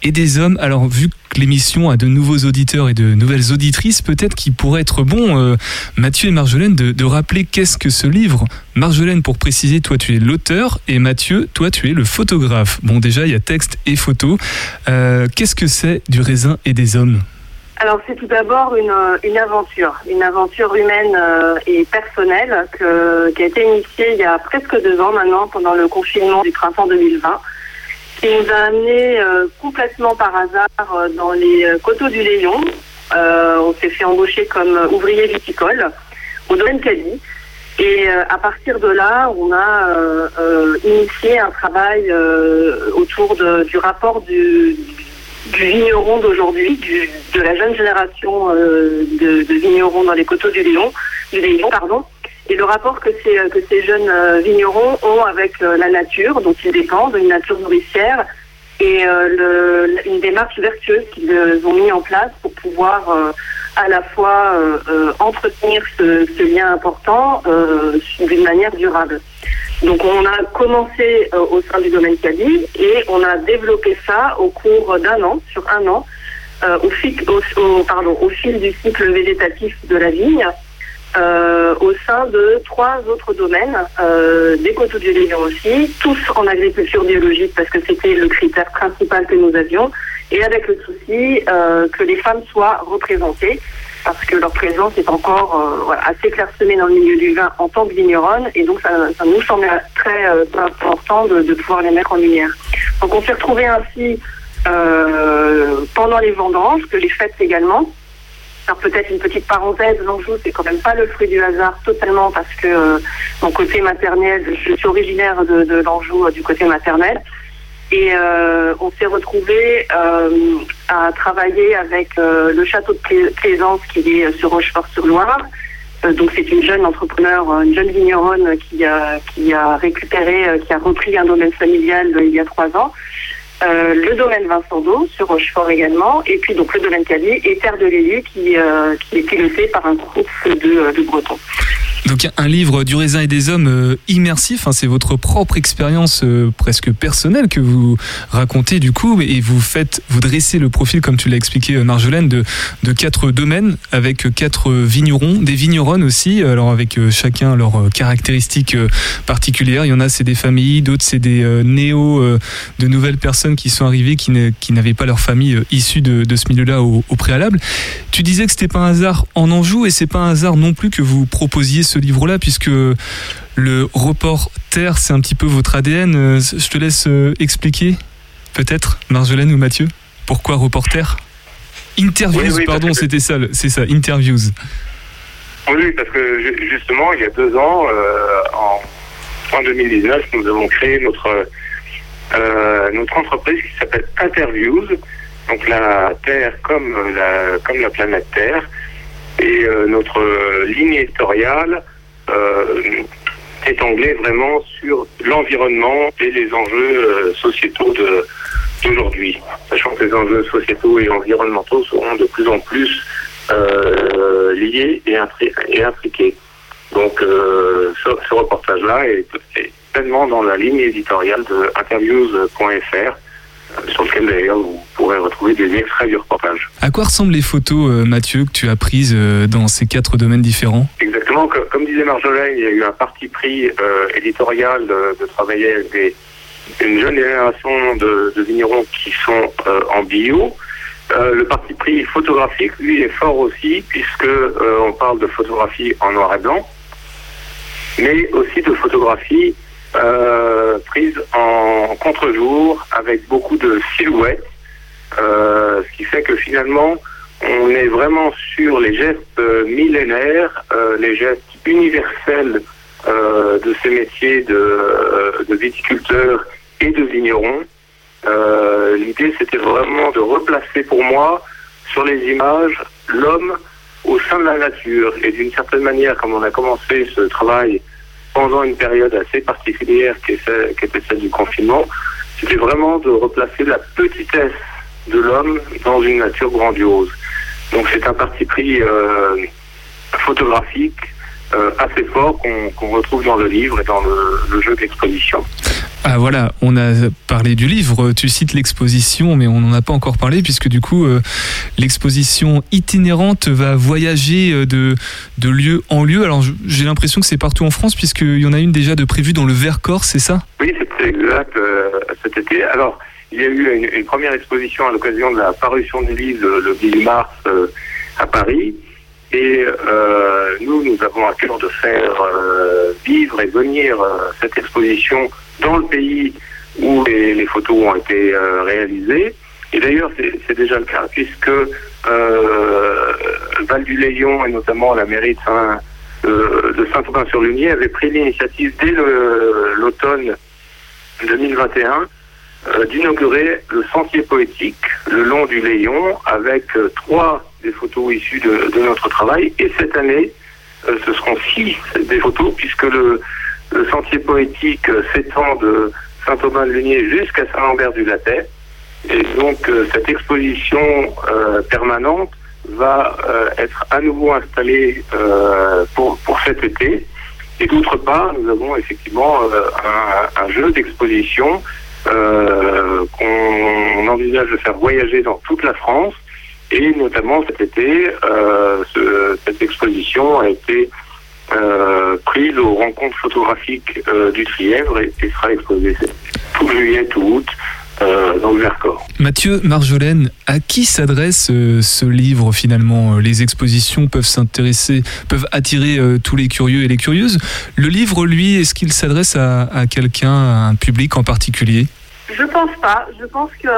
et des hommes. Alors, vu que l'émission a de nouveaux auditeurs et de nouvelles auditrices, peut-être qu'il pourrait être bon, euh, Mathieu et Marjolaine, de, rappeler qu'est-ce que ce livre. Marjolaine, pour préciser, toi tu es l'auteur et Mathieu, toi tu es le photographe. Bon, déjà, il y a texte et photo. Euh, qu'est-ce que c'est du raisin et des hommes? Alors c'est tout d'abord une, une aventure, une aventure humaine euh, et personnelle que, qui a été initiée il y a presque deux ans maintenant pendant le confinement du printemps 2020 qui nous a amenés euh, complètement par hasard euh, dans les euh, coteaux du Léon. Euh, on s'est fait embaucher comme euh, ouvrier viticole au domaine Cali. Et à partir de là, on a initié un travail autour de- du rapport du, du vigneron d'aujourd'hui, de la jeune génération de, de vignerons dans les coteaux du Léon, du Léon, pardon, et le rapport que ces, ces jeunes euh, vignerons ont avec euh, la nature, dont ils dépendent, une nature nourricière, et euh, une démarche vertueuse qu'ils euh, ont mis en place pour pouvoir euh, à la fois euh, euh, entretenir ce, lien important euh, d'une manière durable. Donc on a commencé euh, au sein du domaine Cali et on a développé ça au cours d'un an, sur un an, euh, au, au fil du cycle végétatif de la vigne, euh, au sein de trois autres domaines, euh, des coteaux du Léon aussi, tous en agriculture biologique parce que c'était le critère principal que nous avions, et avec le souci euh, que les femmes soient représentées parce que leur présence est encore euh, voilà, assez clairsemée dans le milieu du vin en tant que vigneronne, et donc ça, ça nous semblait très euh, important de, de pouvoir les mettre en lumière. Donc on s'est retrouvés ainsi euh, pendant les vendanges, que les fêtes également. Alors peut-être une petite parenthèse, l'Anjou, c'est quand même pas le fruit du hasard totalement, parce que euh, mon côté maternel, je suis originaire de, l'Anjou euh, du côté maternel, et euh, on s'est retrouvé à travailler avec le château de Plai- Plaisance qui est sur Rochefort-sur-Loire. Donc c'est une jeune entrepreneur, une jeune vigneronne qui a, récupéré, qui a repris un domaine familial il y a trois ans. Euh, le domaine Vincent d'Eau sur Rochefort également, et puis donc le domaine Cali et Terre de l'Élu qui, euh, qui est piloté par un groupe de, de Bretons. Donc un livre du raisin et des hommes euh, immersif, hein, c'est votre propre expérience euh, presque personnelle que vous racontez du coup et vous faites, vous dressez le profil comme tu l'as expliqué euh, Marjolaine de, de quatre domaines avec euh, quatre vignerons, des vigneronnes aussi, alors avec chacun leurs caractéristiques particulières. Il y en a c'est des familles, d'autres c'est des néo, de nouvelles personnes qui sont arrivées qui n'avaient pas leur famille issue de, de ce milieu-là au, au préalable. Tu disais que c'était pas un hasard en Anjou et c'est pas un hasard non plus que vous proposiez ce livre-là puisque le reporter c'est un petit peu votre ADN. Euh, Je te laisse euh, expliquer peut-être Marjolaine ou Mathieu pourquoi reporter Interviews, Oui, oui, parce pardon, c'était ça, c'est ça, interviews. Oui, parce que ju- justement, il y a deux ans, euh, en, en 2019, nous avons créé notre, euh, notre entreprise qui s'appelle Interviews, donc la Terre comme la, comme la planète Terre. Et euh, notre euh, ligne éditoriale euh, est anglée vraiment sur l'environnement et les enjeux sociétaux de d'aujourd'hui. Sachant que les enjeux sociétaux et environnementaux seront de plus en plus liés et, intriqués. Donc ce, reportage-là est, pleinement dans la ligne éditoriale de interviews.fr, sur lequel d'ailleurs vous pourrez retrouver des extraits du reportage. À quoi ressemblent les photos, euh, Mathieu, que tu as prises euh, dans ces quatre domaines différents? Exactement, co- comme disait Marjolaine, il y a eu un parti pris euh, éditorial de, de travailler avec des, une jeune génération de, de vignerons qui sont euh, en bio. Euh, le parti pris photographique, lui, est fort aussi, puisque euh, on parle de photographie en noir et blanc, mais aussi de photographie euh, prise en contre-jour avec beaucoup de silhouettes, euh, ce qui fait que finalement, on est vraiment sur les gestes euh, millénaires, euh, les gestes universels euh, de ces métiers de, euh, de viticulteurs et de vignerons. Euh, L'idée, c'était vraiment de replacer pour moi sur les images l'homme au sein de la nature. Et d'une certaine manière, comme on a commencé ce travail pendant une période assez particulière qui, était celle du confinement, c'était vraiment de replacer la petitesse de l'homme dans une nature grandiose. Donc c'est un parti pris euh, photographique euh, assez fort qu'on retrouve dans le livre et dans le, le jeu d'exposition. Ah voilà, on a parlé du livre, tu cites l'exposition, mais on n'en a pas encore parlé puisque du coup euh, l'exposition itinérante va voyager euh, de, de lieu en lieu. Alors j'ai l'impression que c'est partout en France puisqu'il y en a une déjà de prévue dans le Vercors, c'est ça? Oui, c'est exact euh, cet été. Alors, il y a eu une, une première exposition à l'occasion de la parution du livre le, le 10 mars euh, à Paris. Et euh, nous, nous avons à cœur de faire euh, vivre et venir euh, cette exposition dans le pays où les, photos ont été euh, réalisées. Et d'ailleurs, c'est déjà le cas, puisque euh, Val du Layon et notamment la mairie de Saint- euh, de Saint-Aubin-sur-Lunier avait pris l'initiative dès l'automne 2021 euh, d'inaugurer le sentier poétique le long du Layon avec euh, trois des photos issues de, notre travail. Et cette année, euh, ce seront six des photos puisque le, sentier poétique euh, s'étend de Saint-Aubin-de-Lunier jusqu'à Saint-Lambert-du-Latet. Et donc euh, cette exposition euh, permanente va euh, être à nouveau installée euh, pour, pour cet été. Et d'autre part, nous avons effectivement euh, un, un jeu d'exposition euh, qu'on envisage de faire voyager dans toute la France. Et notamment cet été, euh, ce- cette exposition a été euh, prise aux rencontres photographiques euh, du Trièvre et, et sera exposée tout juillet, tout août euh, dans le. Mathieu Marjolaine, à qui s'adresse euh, ce livre finalement Euh, Les expositions peuvent s'intéresser, peuvent attirer tous les curieux et les curieuses? Le livre, lui, est-ce qu'il s'adresse à, à quelqu'un, à un public en particulier? Je pense pas. Je pense qu'il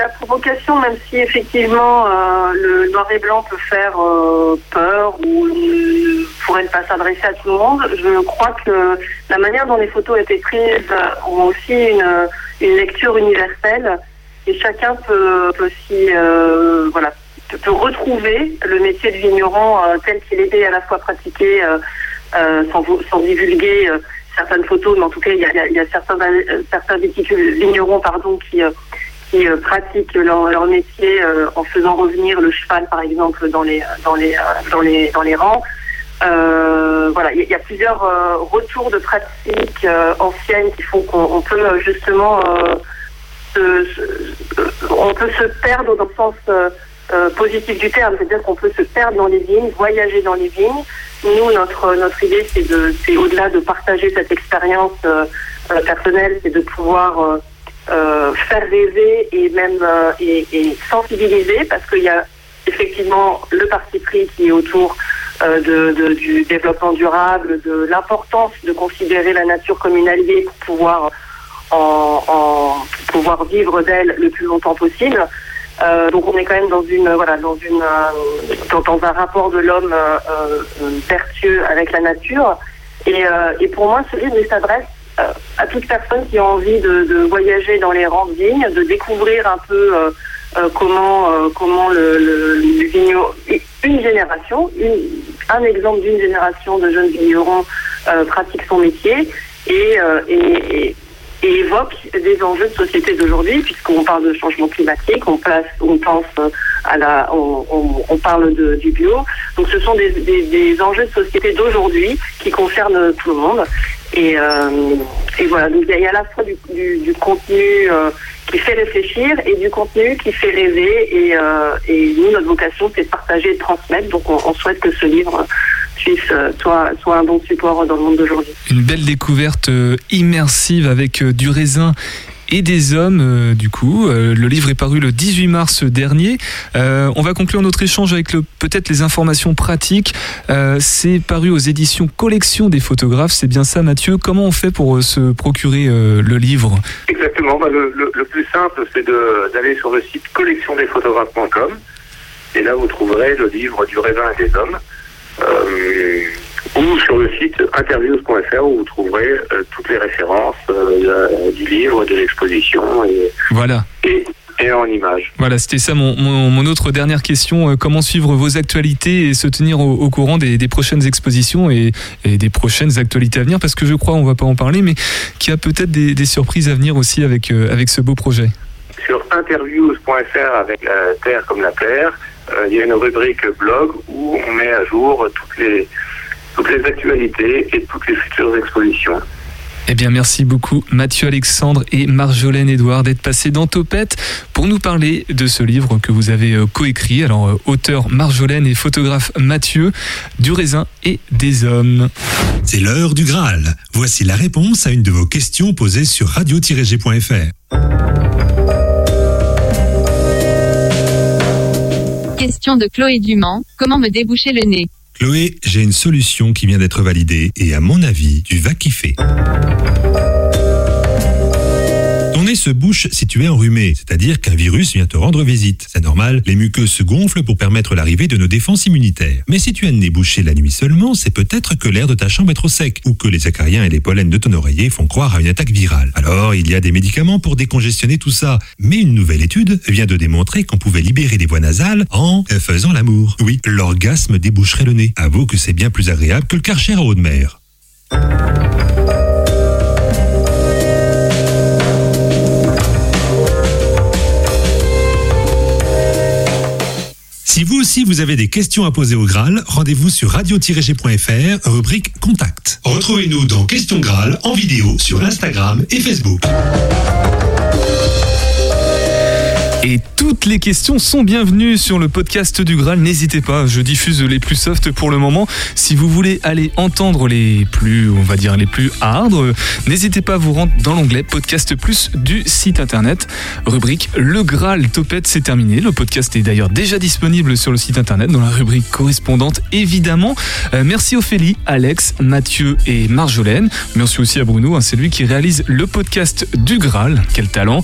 a pour vocation, même si effectivement euh, le noir et blanc peut faire euh, peur ou ne pourrait ne pas s'adresser à tout le monde, je crois que la manière dont les photos étaient prises ont aussi une, une lecture universelle et chacun peut, peut s'y euh, voilà peut- retrouver le métier de vigneron euh, tel qu'il était à la fois pratiqué euh, euh, sans, sans divulguer euh, certaines photos, mais en tout cas, il y a, certains, euh, certains vignerons pardon, qui, euh, euh, pratiquent leur, métier en faisant revenir le cheval, par exemple, dans les, dans les, dans les, dans les rangs. Voilà, il y a- plusieurs retours de pratiques anciennes qui font qu'on on peut justement on peut se perdre dans le sens euh, positif du terme, c'est-à-dire qu'on peut se perdre dans les vignes, voyager dans les vignes. Nous, notre notre idée, c'est de, c'est au-delà de partager cette expérience euh, euh, personnelle, c'est de pouvoir faire rêver et même et, sensibiliser, parce qu'il y a effectivement le parti pris qui est autour du développement durable, de l'importance de considérer la nature comme une alliée pour pouvoir en- pour pouvoir vivre d'elle le plus longtemps possible. Euh, donc on est quand même dans une voilà dans une euh, dans, un rapport de l'homme euh, euh, vertueux avec la nature. Et, euh, et pour moi ce livre s'adresse euh, à toute personne qui a envie de, de voyager dans les rangs de vignes, de découvrir un peu euh, euh, comment euh, comment le, vigno- une génération, un exemple d'une génération de jeunes vignerons euh, pratique son métier euh, et, et- évoque des enjeux de société d'aujourd'hui, puisqu'on parle de changement climatique, on, on pense euh, à la, on, on- on parle de, du bio. Donc ce sont des, des- des enjeux de société d'aujourd'hui qui concernent tout le monde. Et, euh, et voilà, donc il y y a à la fois du, du- du contenu euh, qui fait réfléchir et du contenu qui fait rêver. Et, euh, et nous, notre vocation, c'est de partager et de transmettre. Donc on, on souhaite que ce livre puisse euh, soit, soit un bon support dans le monde d'aujourd'hui. Une belle découverte euh, immersive avec euh, du raisin et des hommes, euh, du coup. Euh, le livre est paru le 18 mars dernier. Euh, on va conclure notre échange avec le- peut-être les informations pratiques. Euh, c'est paru aux éditions Collection des photographes. C'est bien ça, Mathieu. Comment on fait pour euh, se procurer euh, le livre? Exactement. Bah, le, le- le plus simple, c'est de- d'aller sur le site collectiondesphotographes.com et là, vous trouverez le livre du raisin et des hommes. Euh, ou sur le site interviews.fr où vous trouverez euh, toutes les références euh, du livre, de l'exposition et, Voilà. et, et en images. Voilà, c'était ça mon, mon- mon autre dernière question. Euh, Comment suivre vos actualités et se tenir au, au courant des, des prochaines expositions et, et des prochaines actualités à venir Parce que je crois, on va pas en parler, mais qu'il y a peut-être des, des surprises à venir aussi avec, euh, avec ce beau projet. Sur interviews.fr avec la Terre comme la Terre, il y a une rubrique blog où on met à jour toutes les, toutes les actualités et toutes les futures expositions. Eh bien, merci beaucoup Mathieu Alexandre et Marjolaine Edouard d'être passés dans Topette pour nous parler de ce livre que vous avez euh, coécrit. Alors, euh, auteur Marjolaine et photographe Mathieu, du raisin et des hommes. C'est l'heure du Graal. Voici la réponse à une de vos questions posées sur radio-g.fr. Question de Chloé Dumont. Comment me déboucher le nez? Chloé, j'ai une solution qui vient d'être validée et à mon avis, tu vas kiffer. Se bouche si tu es enrhumé, c'est-à-dire qu'un virus vient te rendre visite. C'est normal, les muqueuses se gonflent pour permettre l'arrivée de nos défenses immunitaires. Mais si tu as le nez bouché la nuit seulement, c'est peut-être que l'air de ta chambre est trop sec ou que les acariens et les pollens de ton oreiller font croire à une attaque virale. Alors, il y a des médicaments pour décongestionner tout ça. Mais une nouvelle étude vient de démontrer qu'on pouvait libérer les voies nasales en faisant l'amour. Oui, l'orgasme déboucherait le nez. Avoue que c'est bien plus agréable que le karcher à eau de mer. Si vous aussi vous avez des questions à poser au Graal, rendez-vous sur radio-g.fr, rubrique Contact. Retrouvez-nous dans Question Graal en vidéo sur Instagram et Facebook. Et toutes les questions sont bienvenues sur le podcast du Graal. N'hésitez pas, je diffuse les plus soft pour le moment. Si vous voulez aller entendre les plus, on va dire les plus hard, n'hésitez pas à vous rendre dans l'onglet podcast plus du site internet. Rubrique Le Graal Topette, c'est terminé. Le podcast est d'ailleurs déjà disponible sur le site internet dans la rubrique correspondante, évidemment. Euh, merci Ophélie, Alex, Mathieu et Marjolaine. Merci aussi à Bruno, hein, c'est lui qui réalise le podcast du Graal. Quel talent.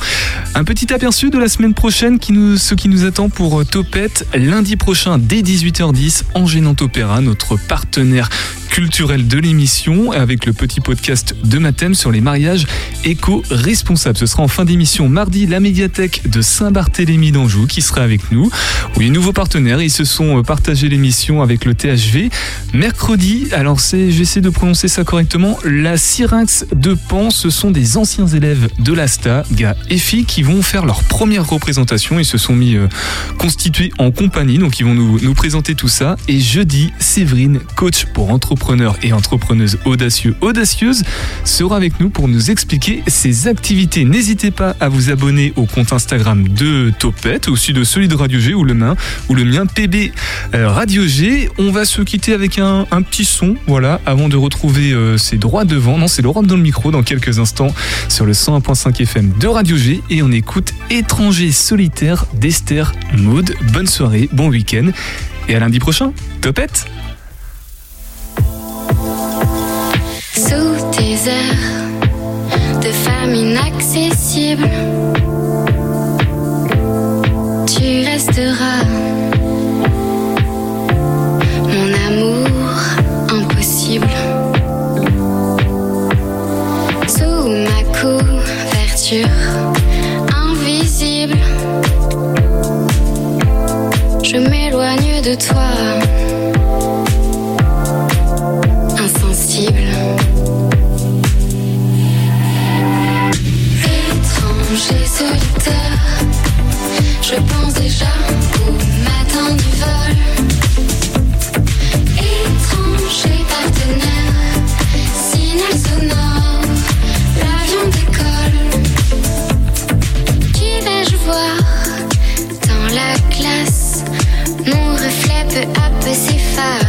Un petit aperçu de la semaine prochaine ce qui nous attend pour Topette lundi prochain dès 18h10 en Gênant Opéra, notre partenaire culturel de l'émission avec le petit podcast de Mathem sur les mariages éco-responsables. Ce sera en fin d'émission mardi la médiathèque de Saint-Barthélemy d'Anjou qui sera avec nous. Oui, nouveaux partenaires, ils se sont partagés l'émission avec le THV. Mercredi, alors c'est, j'essaie de prononcer ça correctement, la Syrinx de Pan, ce sont des anciens élèves de l'ASTA, gars et filles, qui vont faire leur première représentation. Ils se sont mis euh, constitués en compagnie, donc ils vont nous, nous présenter tout ça. Et jeudi, Séverine, coach pour entrepreneurs et entrepreneuse audacieux, audacieuse, sera avec nous pour nous expliquer ses activités. N'hésitez pas à vous abonner au compte Instagram de Topette, aussi de celui de Radio G ou le mien, ou le mien PB euh, Radio G. On va se quitter avec un, un petit son, voilà, avant de retrouver euh, ses droits devant. Non, c'est l'Europe dans le micro dans quelques instants sur le 101.5 FM de Radio G et on écoute Étranger solitaire d'Esther Maud. Bonne soirée, bon week-end et à lundi prochain. Topette Sous tes airs de femme inaccessible, tu resteras mon amour impossible. Sous ma couverture m'éloigne de toi. Insensible. Étranger solitaire, je pense déjà peu à peu s'efface.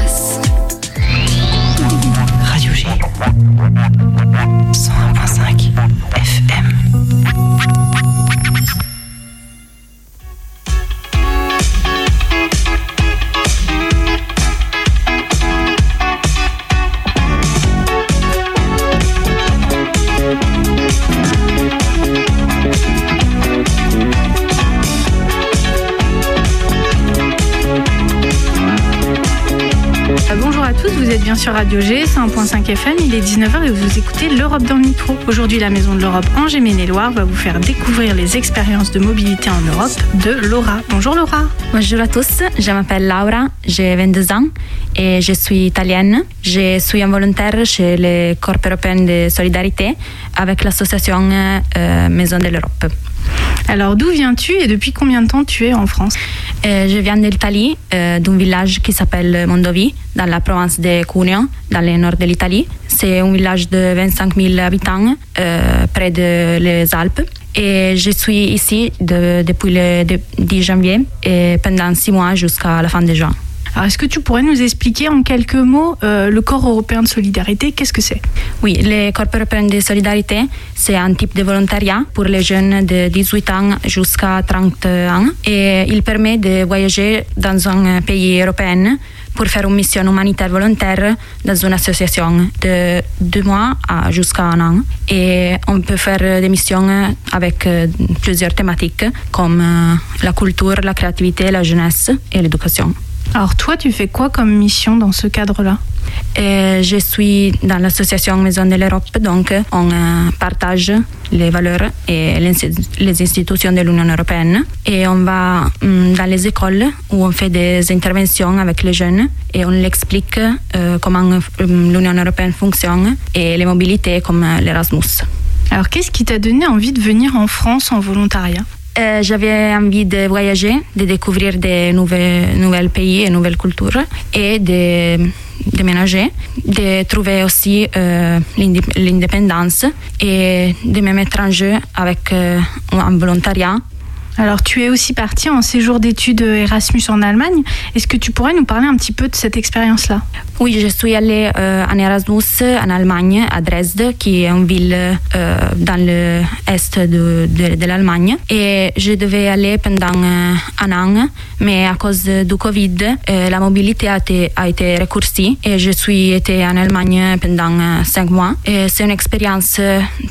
Radio G, 101.5 FM, il est 19h et vous écoutez l'Europe dans le micro. Aujourd'hui, la Maison de l'Europe en Gémené-Loire va vous faire découvrir les expériences de mobilité en Europe de Laura. Bonjour Laura. Bonjour à tous, je m'appelle Laura, j'ai 22 ans et je suis italienne. Je suis un volontaire chez le Corps européen de solidarité avec l'association euh, Maison de l'Europe. Alors d'où viens-tu et depuis combien de temps tu es en France Euh, je viens d'Italie, euh, d'un village qui s'appelle Mondovi, dans la province de Cuneo, dans le nord de l'Italie. C'est un village de 25 000 habitants, euh, près de les Alpes. Et je suis ici de- depuis le de- 10 janvier et pendant six mois jusqu'à la fin de juin. Alors, est-ce que tu pourrais nous expliquer en quelques mots euh, le corps européen de solidarité Qu'est-ce que c'est? Oui, le Corps européen de solidarité, c'est un type de volontariat pour les jeunes de 18 ans jusqu'à 30 ans et il permet de voyager dans un pays européen pour faire une mission humanitaire volontaire dans une association de deux mois à jusqu'à un an. Et on peut faire des missions avec euh, plusieurs thématiques comme euh, la culture, la créativité, la jeunesse et l'éducation. Alors, toi, tu fais quoi comme mission dans ce cadre-là? Et je suis dans l'association Maison de l'Europe, donc on euh, partage les valeurs et les institutions de l'Union européenne. Et on va hum, dans les écoles où on fait des interventions avec les jeunes et on l'explique euh, comment hum, l'Union européenne fonctionne et les mobilités comme euh, l'Erasmus. Alors, qu'est-ce qui t'a donné envie de venir en France en volontariat? Euh, J'avais envie de voyager, de découvrir nouvelles, nouvelles pays et nouvelles cultures et de déménager, de trouver aussi euh, l'indép- l'indépendance et de me mettre en jeu avec euh, un volontariat. Alors, tu es aussi parti en séjour d'études Erasmus en Allemagne. Est-ce que tu pourrais nous parler un petit peu de cette expérience-là? Oui, je suis allée euh, en Erasmus en Allemagne, à Dresde, qui est une ville euh, dans l'est de, l'Allemagne. Et je devais aller pendant euh, un an, mais à cause du Covid, la mobilité a été, a raccourcie et je suis été en Allemagne pendant cinq mois. C'est une expérience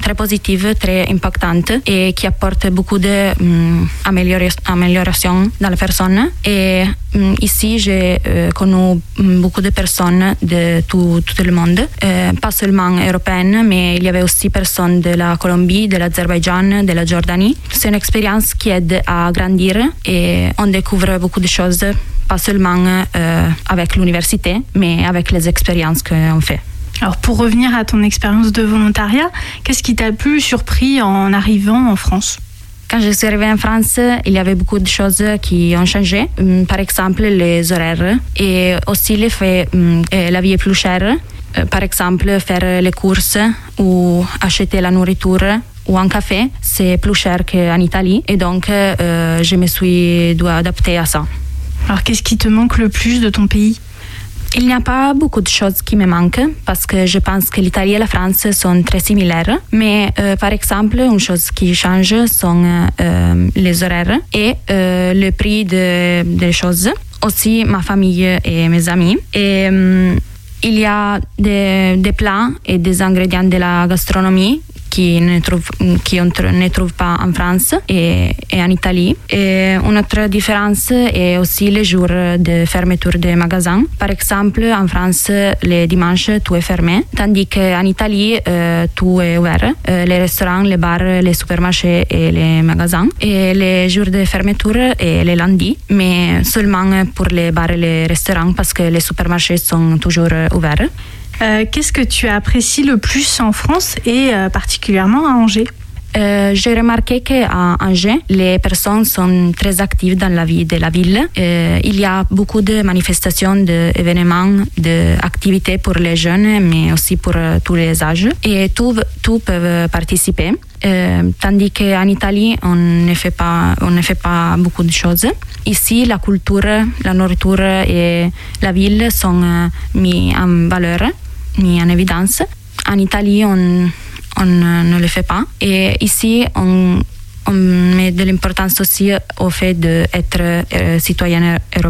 très positive, très impactante et qui apporte beaucoup de hum, amélioration dans la personne. Et hum, ici, j'ai connu beaucoup de personnes de tout, tout le monde, euh, pas seulement européennes, mais il y avait aussi personnes de la Colombie, de l'Azerbaïdjan, de la Jordanie. C'est une expérience qui aide à grandir et on découvre beaucoup de choses, pas seulement euh, avec l'université, mais avec les expériences qu'on fait. Alors, pour revenir à ton expérience de volontariat, qu'est-ce qui t'a plus surpris en arrivant en France? Quand je suis arrivée en France, il y avait beaucoup de choses qui ont changé. Hum, Par exemple, les horaires et aussi le fait hum, la vie est plus chère. Euh, Par exemple, faire les courses ou acheter la nourriture ou un café, c'est plus cher qu'en Italie. Et donc, euh, je me suis dû adapter à ça. Alors, qu'est-ce qui te manque le plus de ton pays? Il n'y a pas beaucoup de choses qui me manquent parce que je pense que l'Italie et la France sont très similaires. Mais euh, par exemple, une chose qui change sont euh, les horaires et euh, le prix de- des choses. Aussi ma famille et mes amis. Il y a des, des plats et des ingrédients de la gastronomie qui ne trouve, qui pas en France et, et en Italie. Et une autre différence est aussi les jours de fermeture des magasins. Par exemple, en France, les dimanches, tout est fermé, tandis qu'en Italie, euh, tout est ouvert. Euh, les restaurants, les bars, les supermarchés et les magasins. Et les jours de fermeture est les lundis, mais seulement pour les bars et les restaurants parce que les supermarchés sont toujours ouverts. Euh, Qu'est-ce que tu apprécies le plus en France et euh, particulièrement à Angers? Euh, J'ai remarqué qu'à Angers, les personnes sont très actives dans la vie de la ville. Il y a beaucoup de manifestations, d'événements, d'activités pour les jeunes, mais aussi pour tous les âges. Et tous tous peuvent participer. Tandis qu'en Italie, on ne, fait pas, on ne fait pas beaucoup de choses. Ici, la culture, la nourriture et la ville sont mis en valeur, mis en évidence. En Italie, on, on ne le fait pas. Et ici, on, on met de l'importance aussi au fait d'être euh, citoyen euro-